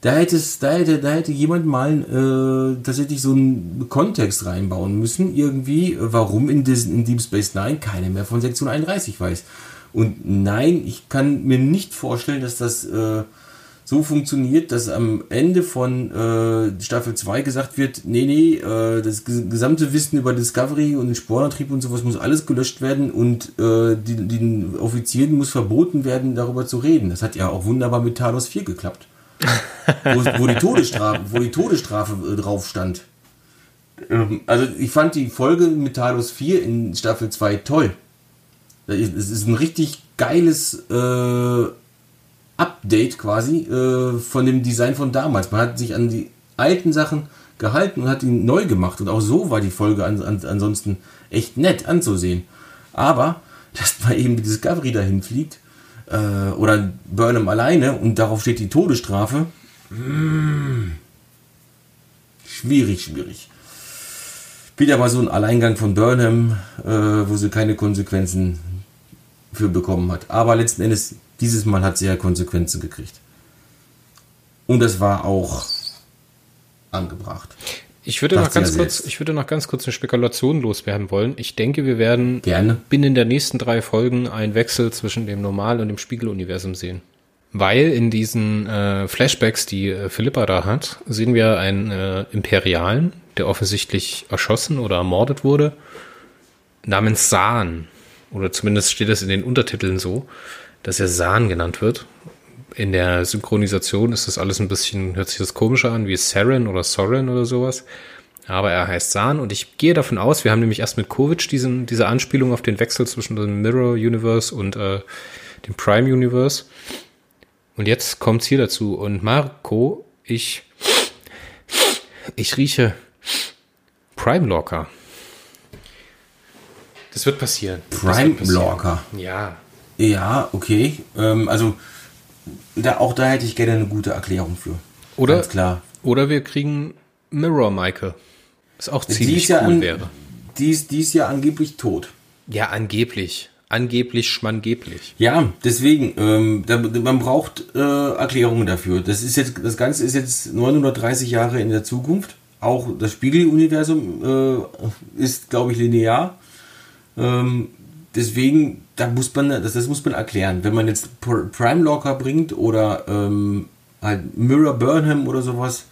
Da hätte, es, da, hätte, da hätte jemand mal äh, tatsächlich so einen Kontext reinbauen müssen, irgendwie, warum in, des, in Deep Space Nine keiner mehr von Sektion 31 weiß. Und nein, ich kann mir nicht vorstellen, dass das äh, so funktioniert, dass am Ende von äh, Staffel 2 gesagt wird, nee, nee, äh, das gesamte Wissen über Discovery und den Sporenantrieb und sowas muss alles gelöscht werden und äh, die, den Offizieren muss verboten werden, darüber zu reden. Das hat ja auch wunderbar mit Talos 4 geklappt. (laughs) wo, wo, die Todesstrafe, wo die Todesstrafe äh, drauf stand. Ähm, also ich fand die Folge mit Talos 4 in Staffel 2 toll. Es ist ein richtig geiles äh, Update quasi äh, von dem Design von damals. Man hat sich an die alten Sachen gehalten und hat ihn neu gemacht. Und auch so war die Folge an, an, ansonsten echt nett anzusehen. Aber, (laughs) dass man eben die Discovery dahin fliegt, äh, oder Burnham alleine und darauf steht die Todesstrafe, hm, schwierig, schwierig wieder mal so ein Alleingang von Burnham, äh, wo sie keine Konsequenzen für bekommen hat. Aber letzten Endes, dieses Mal hat sie ja Konsequenzen gekriegt. Und das war auch angebracht. Ich würde, noch ganz kurz, ich würde noch ganz kurz eine Spekulation loswerden wollen. Ich denke, wir werden Gerne. binnen der nächsten drei Folgen einen Wechsel zwischen dem Normal- und dem Spiegeluniversum sehen. Weil in diesen äh, Flashbacks, die äh, Philippa da hat, sehen wir einen äh, Imperialen, der offensichtlich erschossen oder ermordet wurde, namens Saan oder zumindest steht es in den Untertiteln so, dass er San genannt wird. In der Synchronisation ist das alles ein bisschen, hört sich das komischer an, wie Saren oder Soren oder sowas. Aber er heißt San und ich gehe davon aus, wir haben nämlich erst mit Kovic diesen, diese Anspielung auf den Wechsel zwischen dem Mirror Universe und äh, dem Prime Universe. Und jetzt kommt's hier dazu. Und Marco, ich, ich rieche Prime Locker. Das wird passieren. Prime Locker. Ja. Ja, okay. Ähm, also da, auch da hätte ich gerne eine gute Erklärung für. Oder, Ganz klar. Oder wir kriegen Mirror Michael. Was auch ziemlich cool an, wäre. Die ist, die ist ja angeblich tot. Ja, angeblich. Angeblich, schmangeblich. Ja, deswegen, ähm, da, man braucht äh, Erklärungen dafür. Das ist jetzt, das Ganze ist jetzt 930 Jahre in der Zukunft. Auch das Spiegeluniversum äh, ist, glaube ich, linear. Ähm, deswegen, da muss man, das, das muss man erklären. Wenn man jetzt Prime Locker bringt oder ähm, halt Mirror Burnham oder sowas,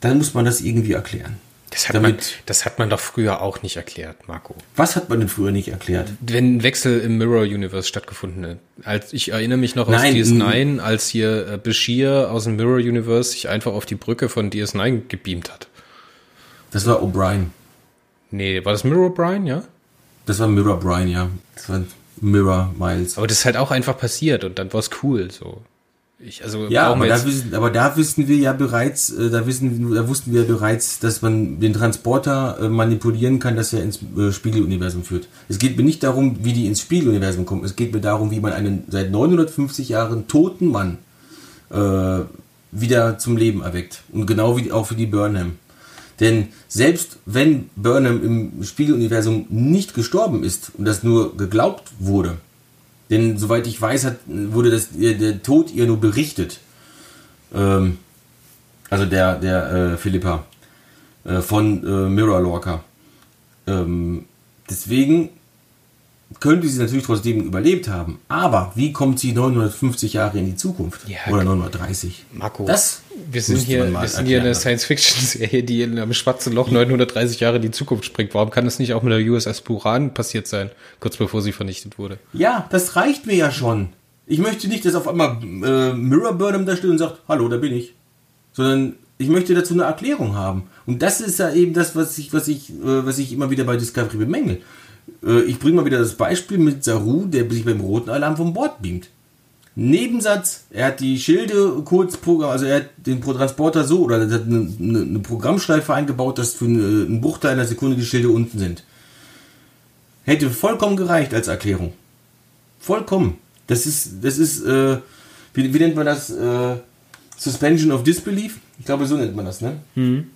dann muss man das irgendwie erklären. Das hat, Damit, man, das hat man doch früher auch nicht erklärt, Marco. Was hat man denn früher nicht erklärt? Wenn ein Wechsel im Mirror Universe stattgefunden hat. Als, ich erinnere mich noch aus DS9, als hier äh, Bashir aus dem Mirror Universe sich einfach auf die Brücke von DS9 gebeamt hat. Das war O'Brien. Nee, war das Mirror O'Brien, ja? Das war Mirror Brian, ja. Das war Mirror Miles. Aber das ist halt auch einfach passiert und dann war es cool, so. Ich, also ja, aber da, wissen, aber da wissen wir ja bereits, äh, da wissen, da wussten wir bereits, dass man den Transporter äh, manipulieren kann, dass er ins äh, Spiegeluniversum führt. Es geht mir nicht darum, wie die ins Spiegeluniversum kommen. Es geht mir darum, wie man einen seit 950 Jahren toten Mann äh, wieder zum Leben erweckt. Und genau wie auch für die Burnham. Denn selbst wenn Burnham im Spiegeluniversum nicht gestorben ist und das nur geglaubt wurde, denn soweit ich weiß, hat, wurde das, der Tod ihr nur berichtet, ähm, also der, der äh, Philippa äh, von äh, Mirror Lorca. Ähm, deswegen könnte sie natürlich trotzdem überlebt haben. Aber wie kommt sie 950 Jahre in die Zukunft? Ja, Oder 930? Marco, das wir sind hier, wir sind hier eine Science-Fiction-Serie, die in einem schwarzen Loch 930 Jahre in die Zukunft springt. Warum kann das nicht auch mit der USS Buran passiert sein, kurz bevor sie vernichtet wurde? Ja, das reicht mir ja schon. Ich möchte nicht, dass auf einmal äh, Mirror Burnham da steht und sagt, hallo, da bin ich. Sondern ich möchte dazu eine Erklärung haben. Und das ist ja eben das, was ich, was ich, äh, was ich immer wieder bei Discovery bemängel. Äh, ich bringe mal wieder das Beispiel mit Saru, der sich beim roten Alarm vom Bord beamt. Nebensatz, er hat die Schilde kurz, also er hat den Transporter so, oder er hat eine, eine Programmschleife eingebaut, dass für einen Bruchteil einer Sekunde die Schilde unten sind. Hätte vollkommen gereicht als Erklärung. Vollkommen. Das ist, das ist, äh, wie, wie, nennt man das? Äh, Suspension of Disbelief? Ich glaube, so nennt man das, ne? Mhm.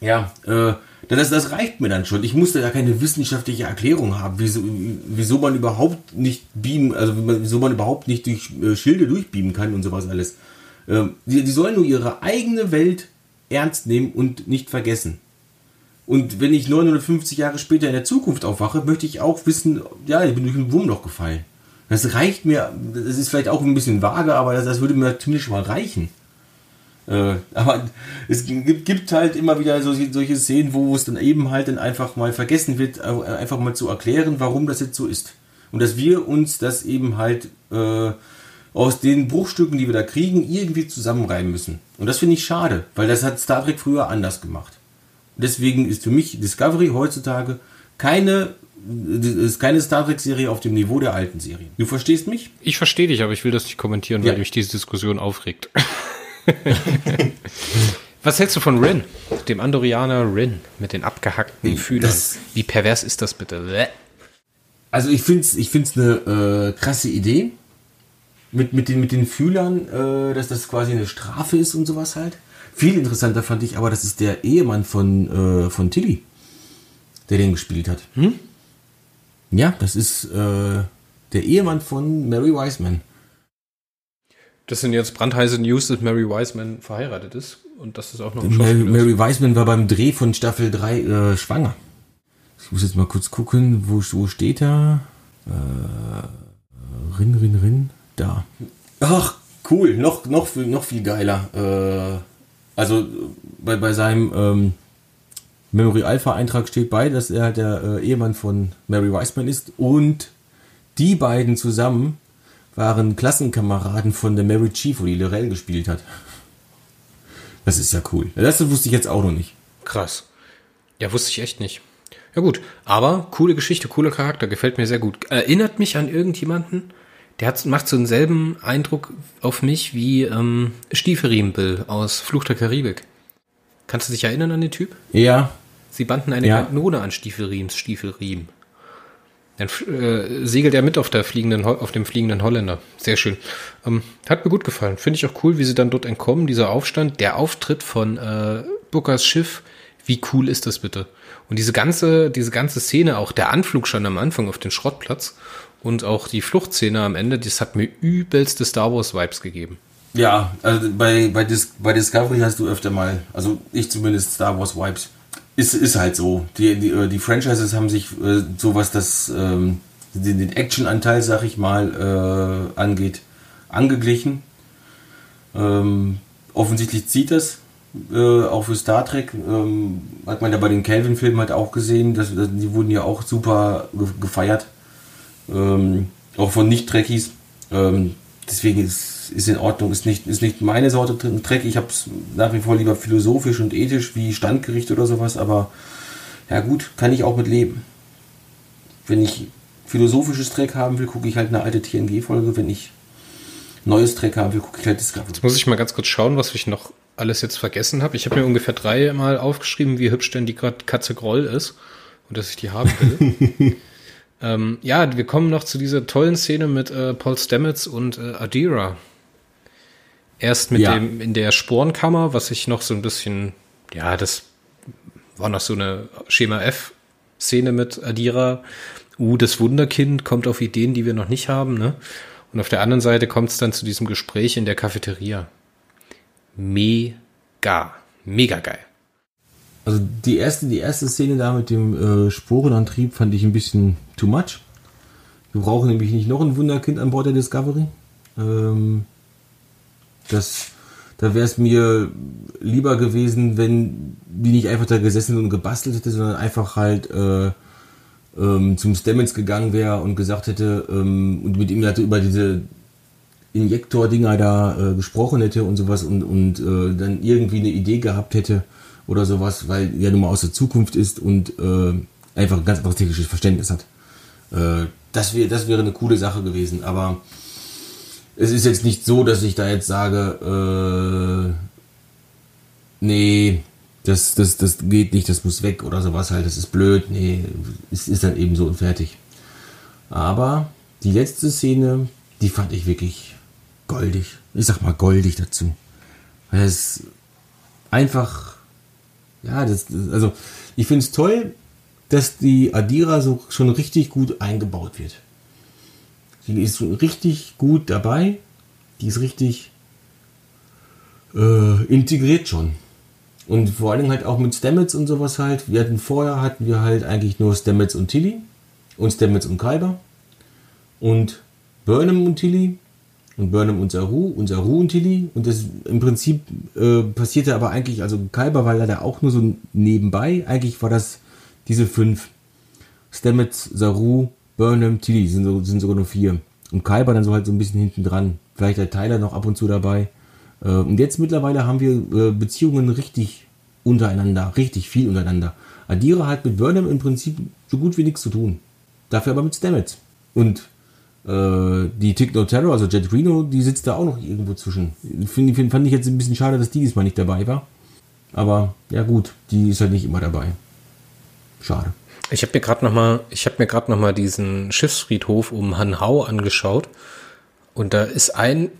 Ja, äh, das, das reicht mir dann schon. Ich musste da keine wissenschaftliche Erklärung haben, wieso, wieso man überhaupt nicht beamen, also wieso man überhaupt nicht durch äh, Schilde durchbeamen kann und sowas alles. Ähm, die, die sollen nur ihre eigene Welt ernst nehmen und nicht vergessen. Und wenn ich 950 Jahre später in der Zukunft aufwache, möchte ich auch wissen, ja, ich bin durch ein Wurmloch gefallen. Das reicht mir, das ist vielleicht auch ein bisschen vage, aber das, das würde mir zumindest mal reichen. Äh, aber es gibt, gibt, halt immer wieder so, solche Szenen, wo es dann eben halt dann einfach mal vergessen wird, äh, einfach mal zu erklären, warum das jetzt so ist. Und dass wir uns das eben halt äh, aus den Bruchstücken, die wir da kriegen, irgendwie zusammenreiben müssen. Und das finde ich schade, weil das hat Star Trek früher anders gemacht. Deswegen ist für mich Discovery heutzutage keine ist keine Star Trek-Serie auf dem Niveau der alten Serien. Du verstehst mich? Ich verstehe dich, aber ich will das nicht kommentieren, weil mich diese Diskussion aufregt. (laughs) (laughs) Was hältst du von Rin? Dem Andorianer Rin mit den abgehackten Fühlern. Wie pervers ist das bitte? Also ich finde es ich find's eine äh, krasse Idee. Mit, mit, den, mit den Fühlern, äh, dass das quasi eine Strafe ist und sowas halt. Viel interessanter fand ich aber, das ist der Ehemann von, äh, von Tilly, der den gespielt hat. Hm? Ja, das ist äh, der Ehemann von Mary Wiseman. Das sind jetzt brandheiße News, dass Mary Wiseman verheiratet ist und dass das auch noch Mary, Mary Wiseman war beim Dreh von Staffel 3 äh, schwanger. Ich muss jetzt mal kurz gucken, wo, wo steht er? Äh, rin, rin, rin. Da. Ach, cool. Noch, noch, viel, noch viel geiler. Äh, also bei, bei seinem ähm, Memory Alpha Eintrag steht bei, dass er der äh, Ehemann von Mary Wiseman ist und die beiden zusammen waren Klassenkameraden von der Mary Chief, wo die Lorel gespielt hat. Das ist ja cool. Das wusste ich jetzt auch noch nicht. Krass. Ja, wusste ich echt nicht. Ja gut, aber coole Geschichte, cooler Charakter, gefällt mir sehr gut. Erinnert mich an irgendjemanden, der hat, macht so denselben Eindruck auf mich wie ähm, Stiefelriemen aus Fluch der Karibik. Kannst du dich erinnern an den Typ? Ja. Sie banden eine ja. Kanone an Stiefelriems Stiefelriemen. Dann äh, segelt er mit auf, der fliegenden, auf dem fliegenden Holländer. Sehr schön. Ähm, hat mir gut gefallen. Finde ich auch cool, wie sie dann dort entkommen. Dieser Aufstand, der Auftritt von äh, Bookers Schiff. Wie cool ist das bitte? Und diese ganze, diese ganze Szene, auch der Anflug schon am Anfang auf den Schrottplatz und auch die Fluchtszene am Ende, das hat mir übelste Star Wars Vibes gegeben. Ja, also bei, bei, Dis bei Discovery hast du öfter mal, also ich zumindest Star Wars Vibes ist, ist halt so. Die, die, äh, die Franchises haben sich äh, so was das ähm, den, den Action-Anteil, sag ich mal, äh, angeht, angeglichen. Ähm, offensichtlich zieht das äh, auch für Star Trek. Ähm, hat man ja bei den Kelvin-Filmen halt auch gesehen, dass, dass, die wurden ja auch super gefeiert. Ähm, auch von Nicht-Trekkies. Ähm, deswegen ist ist, in Ordnung, ist nicht, ist nicht meine Sorte Dreck. Ich habe es nach wie vor lieber philosophisch und ethisch wie Standgericht oder sowas, aber ja gut, kann ich auch mit leben. Wenn ich philosophisches Dreck haben will, gucke ich halt eine alte TNG-Folge. Wenn ich neues Dreck haben will, gucke ich halt Discovery. Jetzt muss ich mal ganz kurz schauen, was ich noch alles jetzt vergessen habe. Ich habe mir ungefähr dreimal aufgeschrieben, wie hübsch denn die Katze Groll ist und dass ich die haben will. (laughs) ähm, ja, wir kommen noch zu dieser tollen Szene mit äh, Paul Stamets und äh, Adira. Erst mit ja. dem in der Sporenkammer, was ich noch so ein bisschen, ja, das war noch so eine Schema F-Szene mit Adira. Uh, das Wunderkind kommt auf Ideen, die wir noch nicht haben, ne? Und auf der anderen Seite kommt es dann zu diesem Gespräch in der Cafeteria. Mega, mega geil. Also die erste, die erste Szene da mit dem äh, Sporenantrieb fand ich ein bisschen too much. Wir brauchen nämlich nicht noch ein Wunderkind an Bord der Discovery. Ähm, das, da wäre es mir lieber gewesen, wenn die nicht einfach da gesessen und gebastelt hätte, sondern einfach halt äh, ähm, zum Stamets gegangen wäre und gesagt hätte ähm, und mit ihm halt über diese Injektor-Dinger da äh, gesprochen hätte und sowas und, und äh, dann irgendwie eine Idee gehabt hätte oder sowas, weil er nun mal aus der Zukunft ist und äh, einfach ein ganz anderes technisches Verständnis hat. Äh, das, wär, das wäre eine coole Sache gewesen, aber es ist jetzt nicht so, dass ich da jetzt sage, äh, nee, das, das, das geht nicht, das muss weg oder sowas halt, das ist blöd, nee, es ist dann eben so und fertig. Aber die letzte Szene, die fand ich wirklich goldig. Ich sag mal goldig dazu. Weil es einfach, ja, das, also ich finde es toll, dass die Adira so schon richtig gut eingebaut wird. Die ist richtig gut dabei. Die ist richtig äh, integriert schon. Und vor Dingen halt auch mit Stamets und sowas halt. Wir hatten vorher hatten wir halt eigentlich nur Stamets und Tilly und Stamets und Kyber und Burnham und Tilly und Burnham und Saru und Saru und Tilly und das im Prinzip äh, passierte aber eigentlich, also Kyber war leider auch nur so nebenbei. Eigentlich war das diese fünf. Stamets, Saru, Burnham, Tilly sind, so, sind sogar nur vier. Und Kyber dann so halt so ein bisschen hinten dran. Vielleicht der Tyler noch ab und zu dabei. Äh, und jetzt mittlerweile haben wir äh, Beziehungen richtig untereinander, richtig viel untereinander. Adira hat mit Burnham im Prinzip so gut wie nichts zu tun. Dafür aber mit Stamets. Und äh, die Techno Terror, also Jet Reno, die sitzt da auch noch irgendwo zwischen. Find, find, fand ich jetzt ein bisschen schade, dass die diesmal nicht dabei war. Aber ja gut, die ist halt nicht immer dabei. Schade. Ich habe mir gerade noch mal, ich habe mir gerade noch mal diesen Schiffsfriedhof um Hanhau angeschaut und da ist ein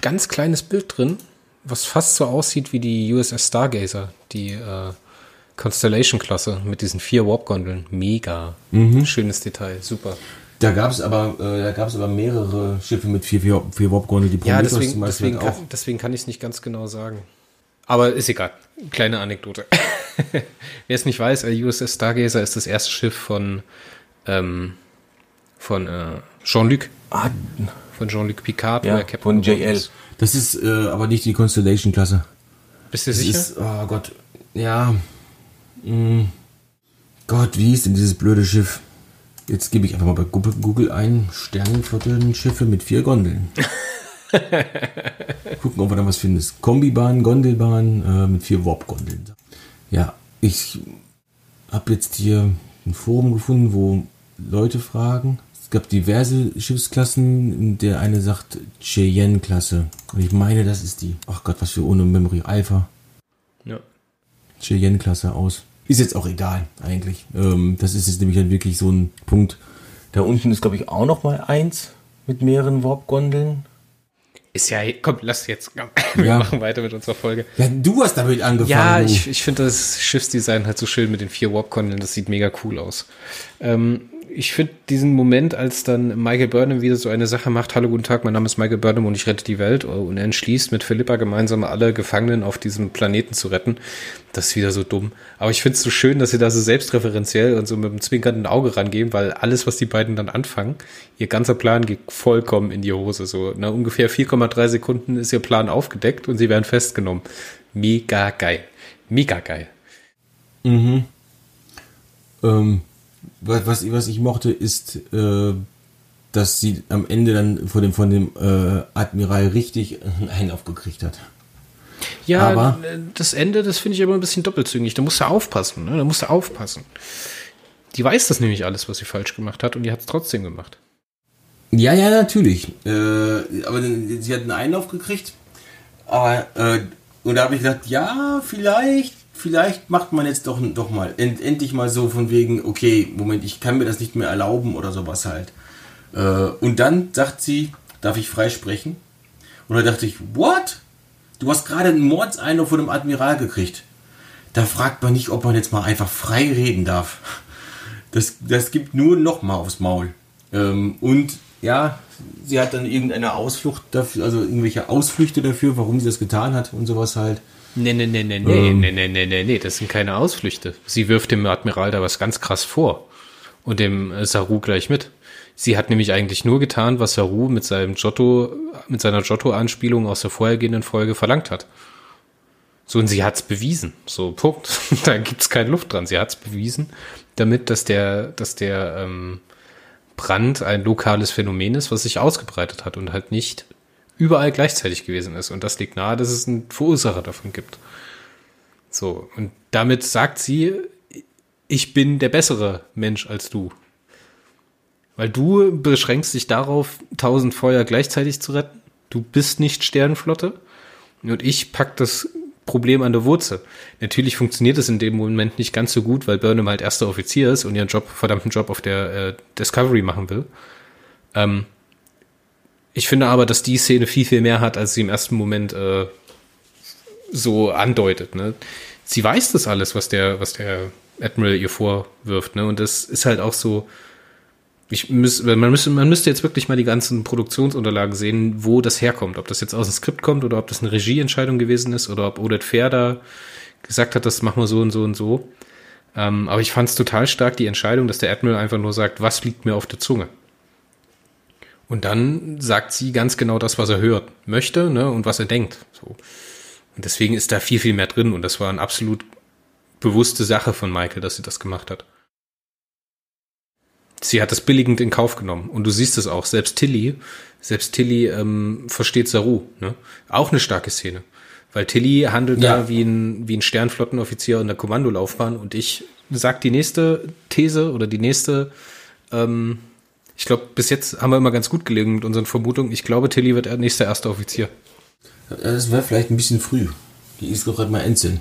ganz kleines Bild drin, was fast so aussieht wie die USS Stargazer, die äh, Constellation-Klasse mit diesen vier Warp-Gondeln. Mega. Mhm. Schönes Detail, super. Da gab es aber, äh, da gab es aber mehrere Schiffe mit vier, vier, vier Warp-Gondeln, die Prometheus ja, deswegen, deswegen, kann, deswegen kann ich es nicht ganz genau sagen. Aber ist egal. Kleine Anekdote. (laughs) Wer es nicht weiß, äh, USS Stargazer ist das erste Schiff von, ähm, von äh, Jean-Luc. Ah. Von Jean-Luc Picard, ja, von JL. Das ist äh, aber nicht die Constellation-Klasse. Bist du das sicher? Ist, oh Gott, ja. Hm. Gott, wie hieß denn dieses blöde Schiff? Jetzt gebe ich einfach mal bei Google ein: Sternenflottenschiffe mit vier Gondeln. (laughs) (laughs) Gucken, ob wir da was finden. Kombibahn, Gondelbahn äh, mit vier Warp-Gondeln. Ja, ich habe jetzt hier ein Forum gefunden, wo Leute fragen. Es gab diverse Schiffsklassen. Der eine sagt Cheyenne-Klasse. Und ich meine, das ist die. Ach Gott, was für ohne Memory Alpha. Ja. Cheyenne-Klasse aus. Ist jetzt auch egal, eigentlich. Ähm, das ist jetzt nämlich halt wirklich so ein Punkt. Da unten ist, glaube ich, auch noch mal eins mit mehreren Warp-Gondeln. Ist ja, komm, lass jetzt, komm, (laughs) wir ja. machen weiter mit unserer Folge. Ja, du hast damit angefangen. Ja, ich, ich finde das Schiffsdesign halt so schön mit den vier Warp-Kondeln, das sieht mega cool aus. Ähm, ich finde diesen Moment, als dann Michael Burnham wieder so eine Sache macht, hallo, guten Tag, mein Name ist Michael Burnham und ich rette die Welt und er entschließt mit Philippa gemeinsam alle Gefangenen auf diesem Planeten zu retten. Das ist wieder so dumm. Aber ich finde es so schön, dass sie da so selbstreferenziell und so mit einem zwinkernden Auge rangehen, weil alles, was die beiden dann anfangen, ihr ganzer Plan geht vollkommen in die Hose. So, na, ungefähr 4,3 Sekunden ist ihr Plan aufgedeckt und sie werden festgenommen. Mega geil. Mega geil. Mhm. Ähm, was, was ich mochte, ist, äh, dass sie am Ende dann von dem, von dem äh, Admiral richtig einen aufgekriegt hat. Ja, aber, das Ende, das finde ich aber ein bisschen doppelzüngig. Da musst du aufpassen, ne? Da musst du aufpassen. Die weiß das nämlich alles, was sie falsch gemacht hat und die hat es trotzdem gemacht. Ja, ja, natürlich. Äh, aber sie hat einen Einlauf gekriegt. Aber, äh, und da habe ich gedacht, ja, vielleicht vielleicht macht man jetzt doch, doch mal end, endlich mal so von wegen, okay, Moment, ich kann mir das nicht mehr erlauben oder sowas halt. Äh, und dann sagt sie, darf ich freisprechen? Und da dachte ich, what? Du hast gerade einen Mordseinlauf von einem Admiral gekriegt. da fragt man nicht, ob man jetzt mal einfach frei reden darf. Das, das gibt nur noch mal aufs Maul. Ähm, und ja, sie hat dann irgendeine Ausflucht dafür, also irgendwelche Ausflüchte dafür, warum sie das getan hat und sowas halt. Nee, nee, nee, nee, nee, ähm, nee, nee, nee, nee, nee, das sind keine Ausflüchte. Sie wirft dem Admiral da was ganz krass vor. Und dem äh, Saru gleich mit. Sie hat nämlich eigentlich nur getan, was Saru mit seinem Giotto, mit seiner Giotto-Anspielung aus der vorhergehenden Folge verlangt hat. So, und sie hat's bewiesen. So, Punkt. (laughs) da gibt's keine Luft dran. Sie hat's bewiesen, damit, dass der, dass der ähm, Brand ein lokales Phänomen ist, was sich ausgebreitet hat und halt nicht überall gleichzeitig gewesen ist. Und das liegt nahe, dass es einen Verursacher davon gibt. So, und damit sagt sie, ich bin der bessere Mensch als du. Weil du beschränkst dich darauf, tausend Feuer gleichzeitig zu retten. Du bist nicht Sternenflotte. Und ich pack das Problem an der Wurzel. Natürlich funktioniert es in dem Moment nicht ganz so gut, weil Burnham halt erster Offizier ist und ihren Job, verdammten Job auf der äh, Discovery machen will. Ähm, ich finde aber, dass die Szene viel, viel mehr hat, als sie im ersten Moment äh, so andeutet. Ne? Sie weiß das alles, was der, was der Admiral ihr vorwirft. Ne? Und das ist halt auch so, ich müß, man, müsste, man müsste jetzt wirklich mal die ganzen Produktionsunterlagen sehen, wo das herkommt. Ob das jetzt aus dem Skript kommt oder ob das eine Regieentscheidung gewesen ist oder ob Odette Fair da gesagt hat, das machen wir so und so und so. Ähm, aber ich fand es total stark, die Entscheidung, dass der Admiral einfach nur sagt, was liegt mir auf der Zunge. Und dann sagt sie ganz genau das, was er hört, möchte ne, und was er denkt. So. Und deswegen ist da viel, viel mehr drin. Und das war eine absolut bewusste Sache von Michael, dass sie das gemacht hat. Sie hat das billigend in Kauf genommen. Und du siehst es auch. Selbst Tilly, selbst Tilly ähm, versteht Saru. Ne? Auch eine starke Szene. Weil Tilly handelt ja. da wie ein, wie ein Sternflottenoffizier in der Kommandolaufbahn. Und ich sag die nächste These oder die nächste, ähm, ich glaube, bis jetzt haben wir immer ganz gut gelegen mit unseren Vermutungen. Ich glaube, Tilly wird nächster erster Offizier. Das wäre vielleicht ein bisschen früh. Die ist doch gerade mal Endsinn.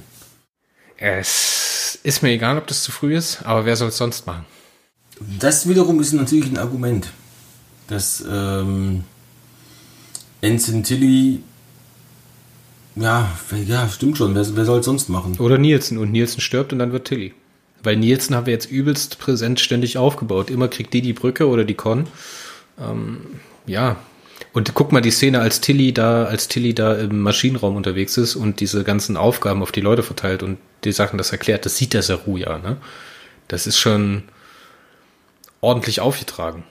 Es ist mir egal, ob das zu früh ist, aber wer soll es sonst machen? Das wiederum ist natürlich ein Argument, dass ähm, Ensign Tilly ja, ja, stimmt schon. Wer, wer soll es sonst machen? Oder Nielsen. Und Nielsen stirbt und dann wird Tilly. Weil Nielsen haben wir jetzt übelst präsent ständig aufgebaut. Immer kriegt die die Brücke oder die Con. Ähm, ja. Und guck mal die Szene, als Tilly da, als Tilly da im Maschinenraum unterwegs ist und diese ganzen Aufgaben auf die Leute verteilt und die Sachen das erklärt, das sieht der Saru ja, ne? Das ist schon, ordentlich aufgetragen.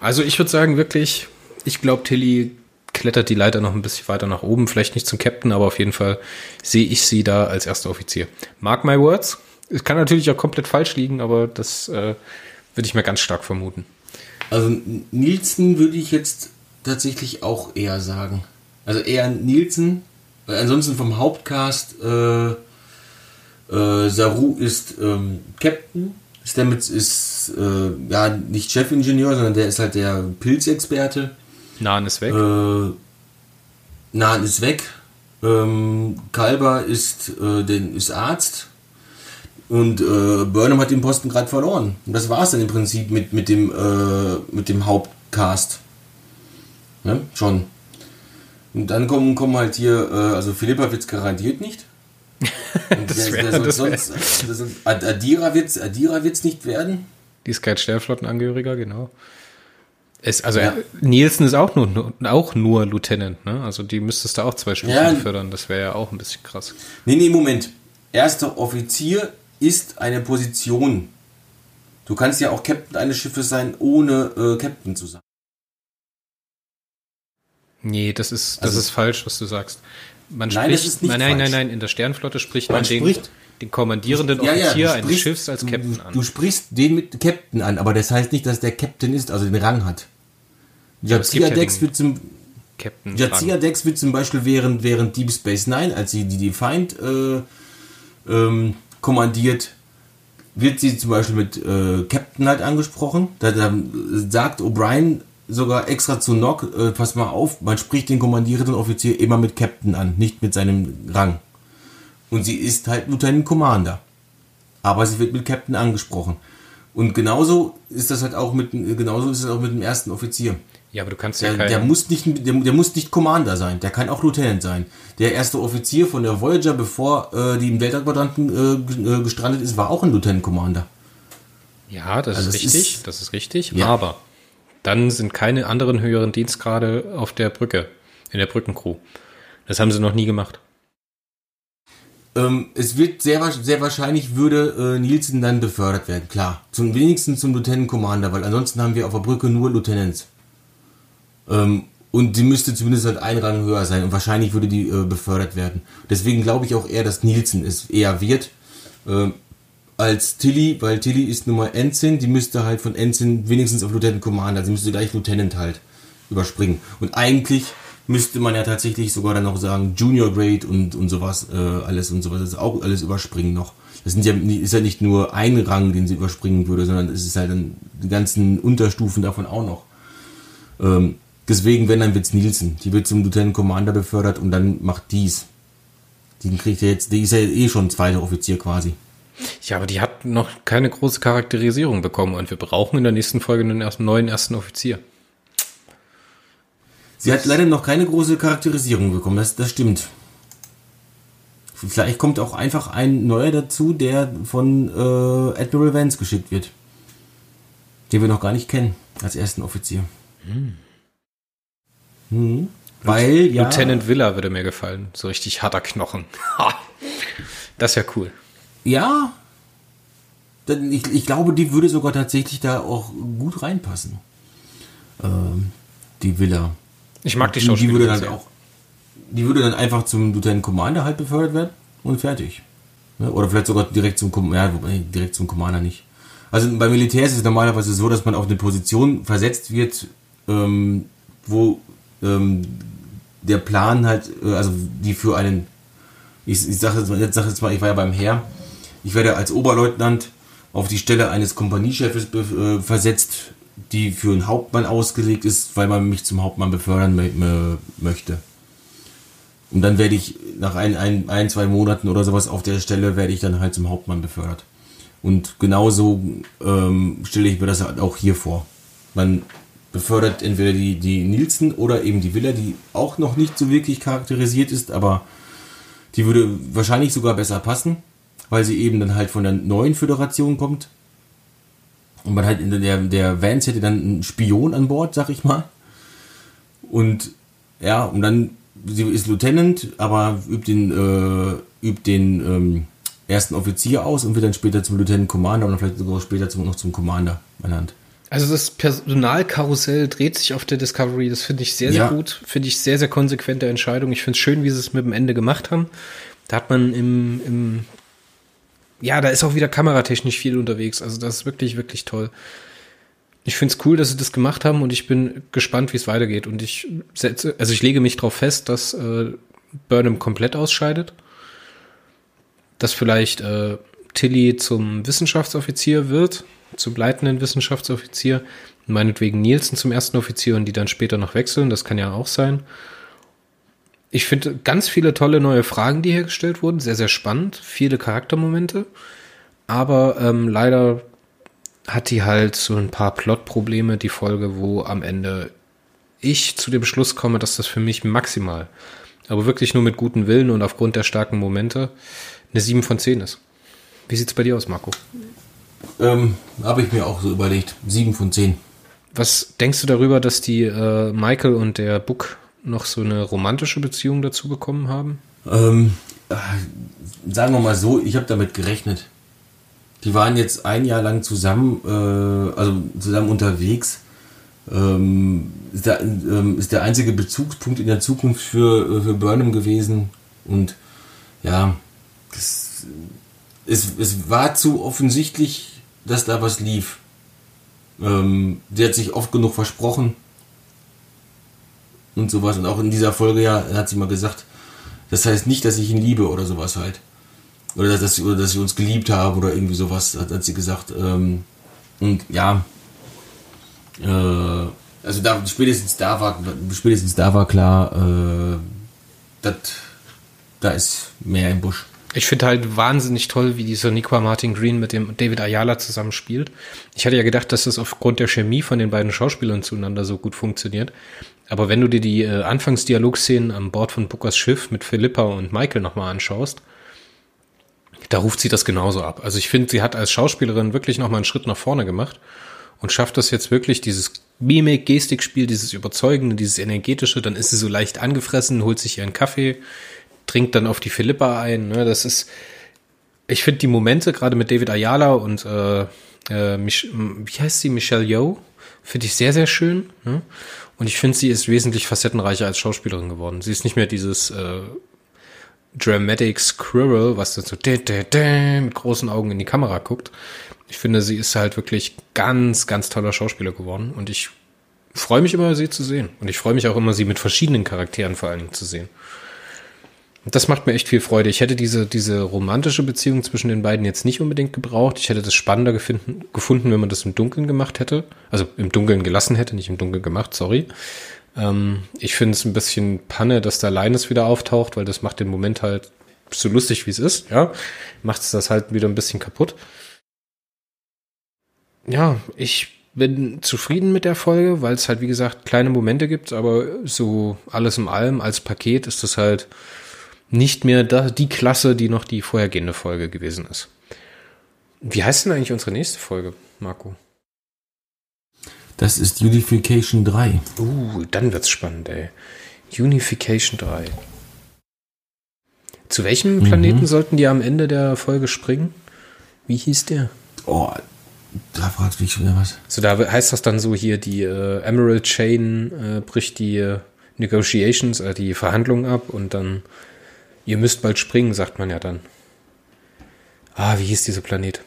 Also ich würde sagen, wirklich, ich glaube, Tilly klettert die Leiter noch ein bisschen weiter nach oben. Vielleicht nicht zum Captain, aber auf jeden Fall sehe ich sie da als erster Offizier. Mark my words. Es kann natürlich auch komplett falsch liegen, aber das äh, würde ich mir ganz stark vermuten. Also Nielsen würde ich jetzt tatsächlich auch eher sagen. Also eher Nielsen. Ansonsten vom Hauptcast äh, äh, Saru ist ähm, Captain Stamets ist äh, ja nicht Chefingenieur, sondern der ist halt der Pilzexperte. Nahen ist weg. Äh, Nahen ist weg. Ähm, Kalber ist, äh, den, ist Arzt. Und äh, Burnham hat den Posten gerade verloren. Und das war es dann im Prinzip mit, mit, dem, äh, mit dem Hauptcast. Ne? Schon. Und dann kommen, kommen halt hier, äh, also Philippa wird es garantiert nicht. (laughs) das wär, das sonst, das Adira wird es Adira wird's nicht werden. Die ist kein Sternflottenangehöriger, genau. Es, also ja. Nielsen ist auch nur, auch nur Lieutenant, ne? Also die müsstest du auch zwei Stufen ja. fördern. Das wäre ja auch ein bisschen krass. Nee, nee, Moment. Erster Offizier ist eine Position. Du kannst ja auch Captain eines Schiffes sein, ohne äh, Captain zu sein. Nee, das ist, das also, ist falsch, was du sagst. Man nein, spricht, das ist nicht nein, nein, nein, nein, in der Sternflotte spricht man, man den, den kommandierenden Offizier ja, ja, eines Schiffs als Captain an. Du sprichst den mit Captain an, aber das heißt nicht, dass der Captain ist, also den Rang hat. Jazia Dex wird zum Captain Jazia Dex wird zum Beispiel während, während Deep Space Nine, als sie die Defiant äh, ähm, kommandiert, wird sie zum Beispiel mit äh, Captain halt angesprochen. Da, da sagt O'Brien, sogar extra zu Nock, äh, pass mal auf, man spricht den kommandierenden Offizier immer mit Captain an, nicht mit seinem Rang. Und sie ist halt Lieutenant Commander. Aber sie wird mit Captain angesprochen. Und genauso ist das halt auch mit, genauso ist es auch mit dem ersten Offizier. Ja, aber du kannst ja der, der muss nicht, der, der, muss nicht Commander sein, der kann auch Lieutenant sein. Der erste Offizier von der Voyager, bevor äh, die im Weltraumquadranten äh, äh, gestrandet ist, war auch ein Lieutenant Commander. Ja, das also ist richtig, ist, das ist richtig. Ja. Aber dann sind keine anderen höheren Dienstgrade auf der Brücke, in der Brückencrew. Das haben sie noch nie gemacht. Ähm, es wird sehr, sehr wahrscheinlich würde äh, Nielsen dann befördert werden, klar. Zum wenigsten zum Lieutenant Commander, weil ansonsten haben wir auf der Brücke nur Lieutenants. Ähm, und die müsste zumindest halt ein Rang höher sein und wahrscheinlich würde die äh, befördert werden. Deswegen glaube ich auch eher, dass Nielsen es eher wird äh, als Tilly, weil Tilly ist Nummer Ensign, die müsste halt von Ensign wenigstens auf Lieutenant Commander, sie müsste gleich Lieutenant halt überspringen. Und eigentlich müsste man ja tatsächlich sogar dann noch sagen Junior Grade und, und sowas, äh, alles und sowas, das auch alles überspringen noch. Das sind ja, ist ja nicht nur ein Rang, den sie überspringen würde, sondern es ist halt dann die ganzen Unterstufen davon auch noch. Ähm, deswegen, wenn, dann wird's Nielsen. Die wird zum Lieutenant Commander befördert und dann macht dies. Die kriegt ja jetzt, die ist ja eh schon zweiter Offizier quasi. Ja, aber die hat noch keine große Charakterisierung bekommen und wir brauchen in der nächsten Folge einen ersten, neuen ersten Offizier. Sie hat leider noch keine große Charakterisierung bekommen, das, das stimmt. Vielleicht kommt auch einfach ein neuer dazu, der von äh, Admiral Vance geschickt wird. Den wir noch gar nicht kennen, als ersten Offizier. Hm. Hm. Weil, ja. Lieutenant Villa würde mir gefallen. So richtig harter Knochen. das wäre cool. Ja. Ich, ich glaube, die würde sogar tatsächlich da auch gut reinpassen. Ähm, die Villa. Ich mag die Schauspielerin. Die würde dann auch, die würde dann einfach zum Lieutenant Commander halt befördert werden und fertig. Oder vielleicht sogar direkt zum, ja, direkt zum Commander nicht. Also beim Militär ist es normalerweise so, dass man auf eine Position versetzt wird, ähm, wo ähm, der Plan halt, äh, also die für einen, ich, ich sage jetzt, mal, jetzt, sag jetzt mal, ich war ja beim Heer, ich werde als Oberleutnant auf die Stelle eines Kompaniechefs äh, versetzt, die für einen Hauptmann ausgelegt ist, weil man mich zum Hauptmann befördern möchte. Und dann werde ich nach ein, ein, ein, zwei Monaten oder sowas auf der Stelle werde ich dann halt zum Hauptmann befördert. Und genauso ähm, stelle ich mir das halt auch hier vor. Man befördert entweder die, die Nielsen oder eben die Villa, die auch noch nicht so wirklich charakterisiert ist, aber die würde wahrscheinlich sogar besser passen, weil sie eben dann halt von der neuen Föderation kommt und man hat in der, der Vance hätte dann einen Spion an Bord, sag ich mal. Und ja, und dann, sie ist Lieutenant, aber übt den, äh, übt den ähm, ersten Offizier aus und wird dann später zum Lieutenant Commander und vielleicht sogar später zum, noch zum Commander ernannt. Also das Personalkarussell dreht sich auf der Discovery, das finde ich sehr, sehr ja. gut. Finde ich sehr, sehr konsequente Entscheidung. Ich finde es schön, wie sie es mit dem Ende gemacht haben. Da hat man im, im ja, da ist auch wieder kameratechnisch viel unterwegs. Also das ist wirklich, wirklich toll. Ich finde es cool, dass sie das gemacht haben und ich bin gespannt, wie es weitergeht. Und ich setze, also ich lege mich darauf fest, dass äh, Burnham komplett ausscheidet. Dass vielleicht äh, Tilly zum Wissenschaftsoffizier wird, zum leitenden Wissenschaftsoffizier. Meinetwegen Nielsen zum ersten Offizier und die dann später noch wechseln. Das kann ja auch sein. Ich finde ganz viele tolle neue Fragen, die hier gestellt wurden. Sehr, sehr spannend. Viele Charaktermomente. Aber ähm, leider hat die halt so ein paar Plotprobleme, die Folge, wo am Ende ich zu dem Schluss komme, dass das für mich maximal, aber wirklich nur mit gutem Willen und aufgrund der starken Momente eine 7 von 10 ist. Wie sieht's bei dir aus, Marco? Ähm, Habe ich mir auch so überlegt. 7 von 10. Was denkst du darüber, dass die äh, Michael und der Book noch so eine romantische Beziehung dazu bekommen haben? Ähm, äh, sagen wir mal so, ich habe damit gerechnet. Die waren jetzt ein Jahr lang zusammen, äh, also zusammen unterwegs. Ähm, ist, der, ähm, ist der einzige Bezugspunkt in der Zukunft für, äh, für Burnham gewesen. Und ja, das, es, es war zu offensichtlich, dass da was lief. Ähm, sie hat sich oft genug versprochen und sowas. Und auch in dieser Folge ja hat sie mal gesagt, das heißt nicht, dass ich ihn liebe oder sowas halt. Oder dass, oder dass sie uns geliebt haben oder irgendwie sowas, hat, hat sie gesagt. Ähm, und ja, äh, also da, spätestens da war, spätestens da war klar, äh, dat, da ist mehr im Busch. Ich finde halt wahnsinnig toll, wie dieser Nicola Martin Green mit dem David Ayala zusammenspielt. Ich hatte ja gedacht, dass das aufgrund der Chemie von den beiden Schauspielern zueinander so gut funktioniert. Aber wenn du dir die äh, Anfangsdialogszenen an Bord von Bookers Schiff mit Philippa und Michael nochmal anschaust, da ruft sie das genauso ab. Also ich finde, sie hat als Schauspielerin wirklich nochmal einen Schritt nach vorne gemacht und schafft das jetzt wirklich, dieses Mimik, Gestikspiel, dieses Überzeugende, dieses Energetische, dann ist sie so leicht angefressen, holt sich ihren Kaffee, trinkt dann auf die Philippa ein. Ne? Das ist, ich finde die Momente, gerade mit David Ayala und äh, äh, Mich wie heißt sie, Michelle Yeoh, finde ich sehr, sehr schön. Ne? Und ich finde, sie ist wesentlich facettenreicher als Schauspielerin geworden. Sie ist nicht mehr dieses äh, Dramatic Squirrel, was dann so mit großen Augen in die Kamera guckt. Ich finde, sie ist halt wirklich ganz, ganz toller Schauspieler geworden. Und ich freue mich immer, sie zu sehen. Und ich freue mich auch immer, sie mit verschiedenen Charakteren vor allen Dingen zu sehen. Das macht mir echt viel Freude. Ich hätte diese, diese romantische Beziehung zwischen den beiden jetzt nicht unbedingt gebraucht. Ich hätte das spannender gefunden, gefunden, wenn man das im Dunkeln gemacht hätte. Also im Dunkeln gelassen hätte, nicht im Dunkeln gemacht, sorry. Ähm, ich finde es ein bisschen Panne, dass da Linus wieder auftaucht, weil das macht den Moment halt so lustig, wie es ist, ja. Macht es das halt wieder ein bisschen kaputt. Ja, ich bin zufrieden mit der Folge, weil es halt, wie gesagt, kleine Momente gibt, aber so alles in allem als Paket ist das halt nicht mehr die Klasse, die noch die vorhergehende Folge gewesen ist. Wie heißt denn eigentlich unsere nächste Folge, Marco? Das ist Unification 3. Uh, dann wird's spannend, ey. Unification 3. Zu welchem mhm. Planeten mhm. sollten die am Ende der Folge springen? Wie hieß der? Oh, da fragst du mich schon wieder was. So, da heißt das dann so hier, die äh, Emerald Chain äh, bricht die äh, Negotiations, äh, die Verhandlungen ab und dann Ihr müsst bald springen, sagt man ja dann. Ah, wie hieß dieser Planet?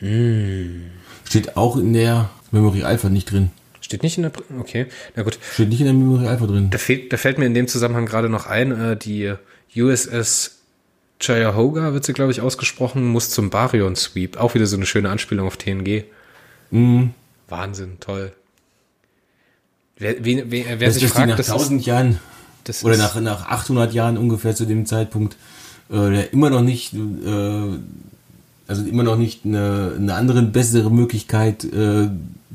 Mm. Steht auch in der Memory Alpha nicht drin. Steht nicht in der. Okay, na gut. Steht nicht in der Memory Alpha drin. Da, fehlt, da fällt mir in dem Zusammenhang gerade noch ein, äh, die USS Cuyahoga wird sie, glaube ich, ausgesprochen, muss zum Baryon Sweep. Auch wieder so eine schöne Anspielung auf TNG. Mm. Wahnsinn, toll. Wer, wer, wer, wer das sich fragt, nach das 1000 Jahren das Oder nach, nach 800 Jahren ungefähr zu dem Zeitpunkt, äh, der immer noch nicht, äh, also immer noch nicht eine, eine andere, bessere Möglichkeit äh,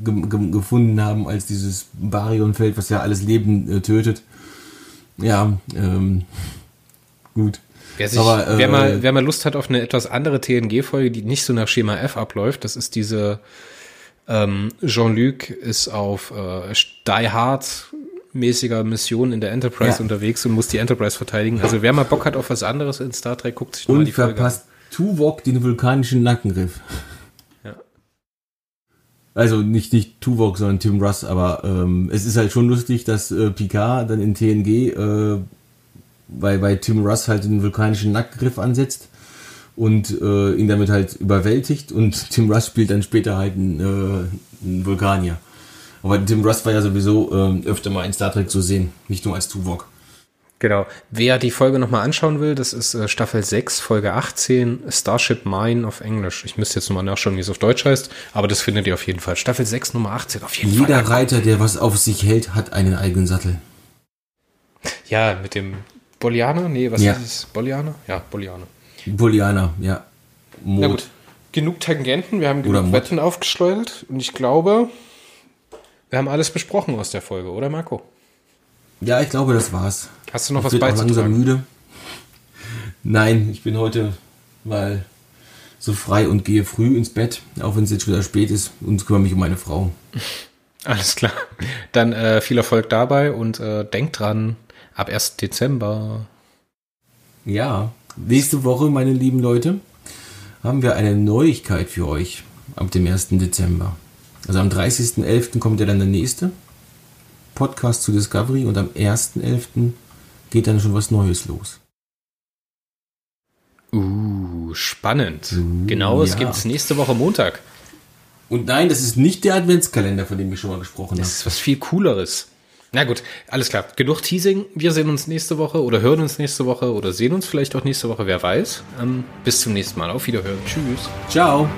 ge ge gefunden haben als dieses Baryonfeld, was ja alles Leben äh, tötet. Ja, ähm, gut. Wer, sich, Aber, äh, wer, mal, wer mal Lust hat auf eine etwas andere TNG-Folge, die nicht so nach Schema F abläuft, das ist diese ähm, Jean-Luc ist auf äh, Die Hard mäßiger Mission in der Enterprise ja. unterwegs und muss die Enterprise verteidigen. Also wer mal Bock hat auf was anderes in Star Trek, guckt sich mal die Folge verpasst Tuvok den vulkanischen Nackenriff. Ja. Also nicht, nicht Tuvok, sondern Tim Russ, aber ähm, es ist halt schon lustig, dass äh, Picard dann in TNG äh, bei, bei Tim Russ halt den vulkanischen Nackenriff ansetzt und äh, ihn damit halt überwältigt und (laughs) Tim Russ spielt dann später halt einen, äh, einen Vulkanier. Aber Tim Russ war ja sowieso ähm, öfter mal in Star Trek zu sehen, nicht nur als Tuvok. Genau. Wer die Folge nochmal anschauen will, das ist äh, Staffel 6, Folge 18, Starship Mine auf Englisch. Ich müsste jetzt nochmal nachschauen, wie es auf Deutsch heißt, aber das findet ihr auf jeden Fall. Staffel 6, Nummer 18, auf jeden Jeder Fall. Jeder Reiter, der was auf sich hält, hat einen eigenen Sattel. Ja, mit dem Bolianer? Nee, was ja. ist es? Bolianer? Ja, Bolianer. Bolianer, ja. Mod. Na gut. Genug Tangenten, wir haben genug Wetten aufgeschleudert und ich glaube, wir haben alles besprochen aus der Folge, oder Marco? Ja, ich glaube, das war's. Hast du noch ich was bin beizutragen? Auch langsam müde. Nein, ich bin heute mal so frei und gehe früh ins Bett, auch wenn es jetzt wieder spät ist und kümmere mich um meine Frau. (laughs) Alles klar. Dann äh, viel Erfolg dabei und äh, denkt dran, ab 1. Dezember. Ja, nächste Woche, meine lieben Leute, haben wir eine Neuigkeit für euch ab dem 1. Dezember. Also am 30.11. kommt ja dann der nächste Podcast zu Discovery und am 1.11. geht dann schon was Neues los. Uh, spannend. Uh, genau, es ja. gibt es nächste Woche Montag. Und nein, das ist nicht der Adventskalender, von dem ich schon mal gesprochen habe. Das ist was viel Cooleres. Na gut, alles klar. Genug Teasing. Wir sehen uns nächste Woche oder hören uns nächste Woche oder sehen uns vielleicht auch nächste Woche, wer weiß. Ähm, bis zum nächsten Mal. Auf Wiederhören. Tschüss. Ciao.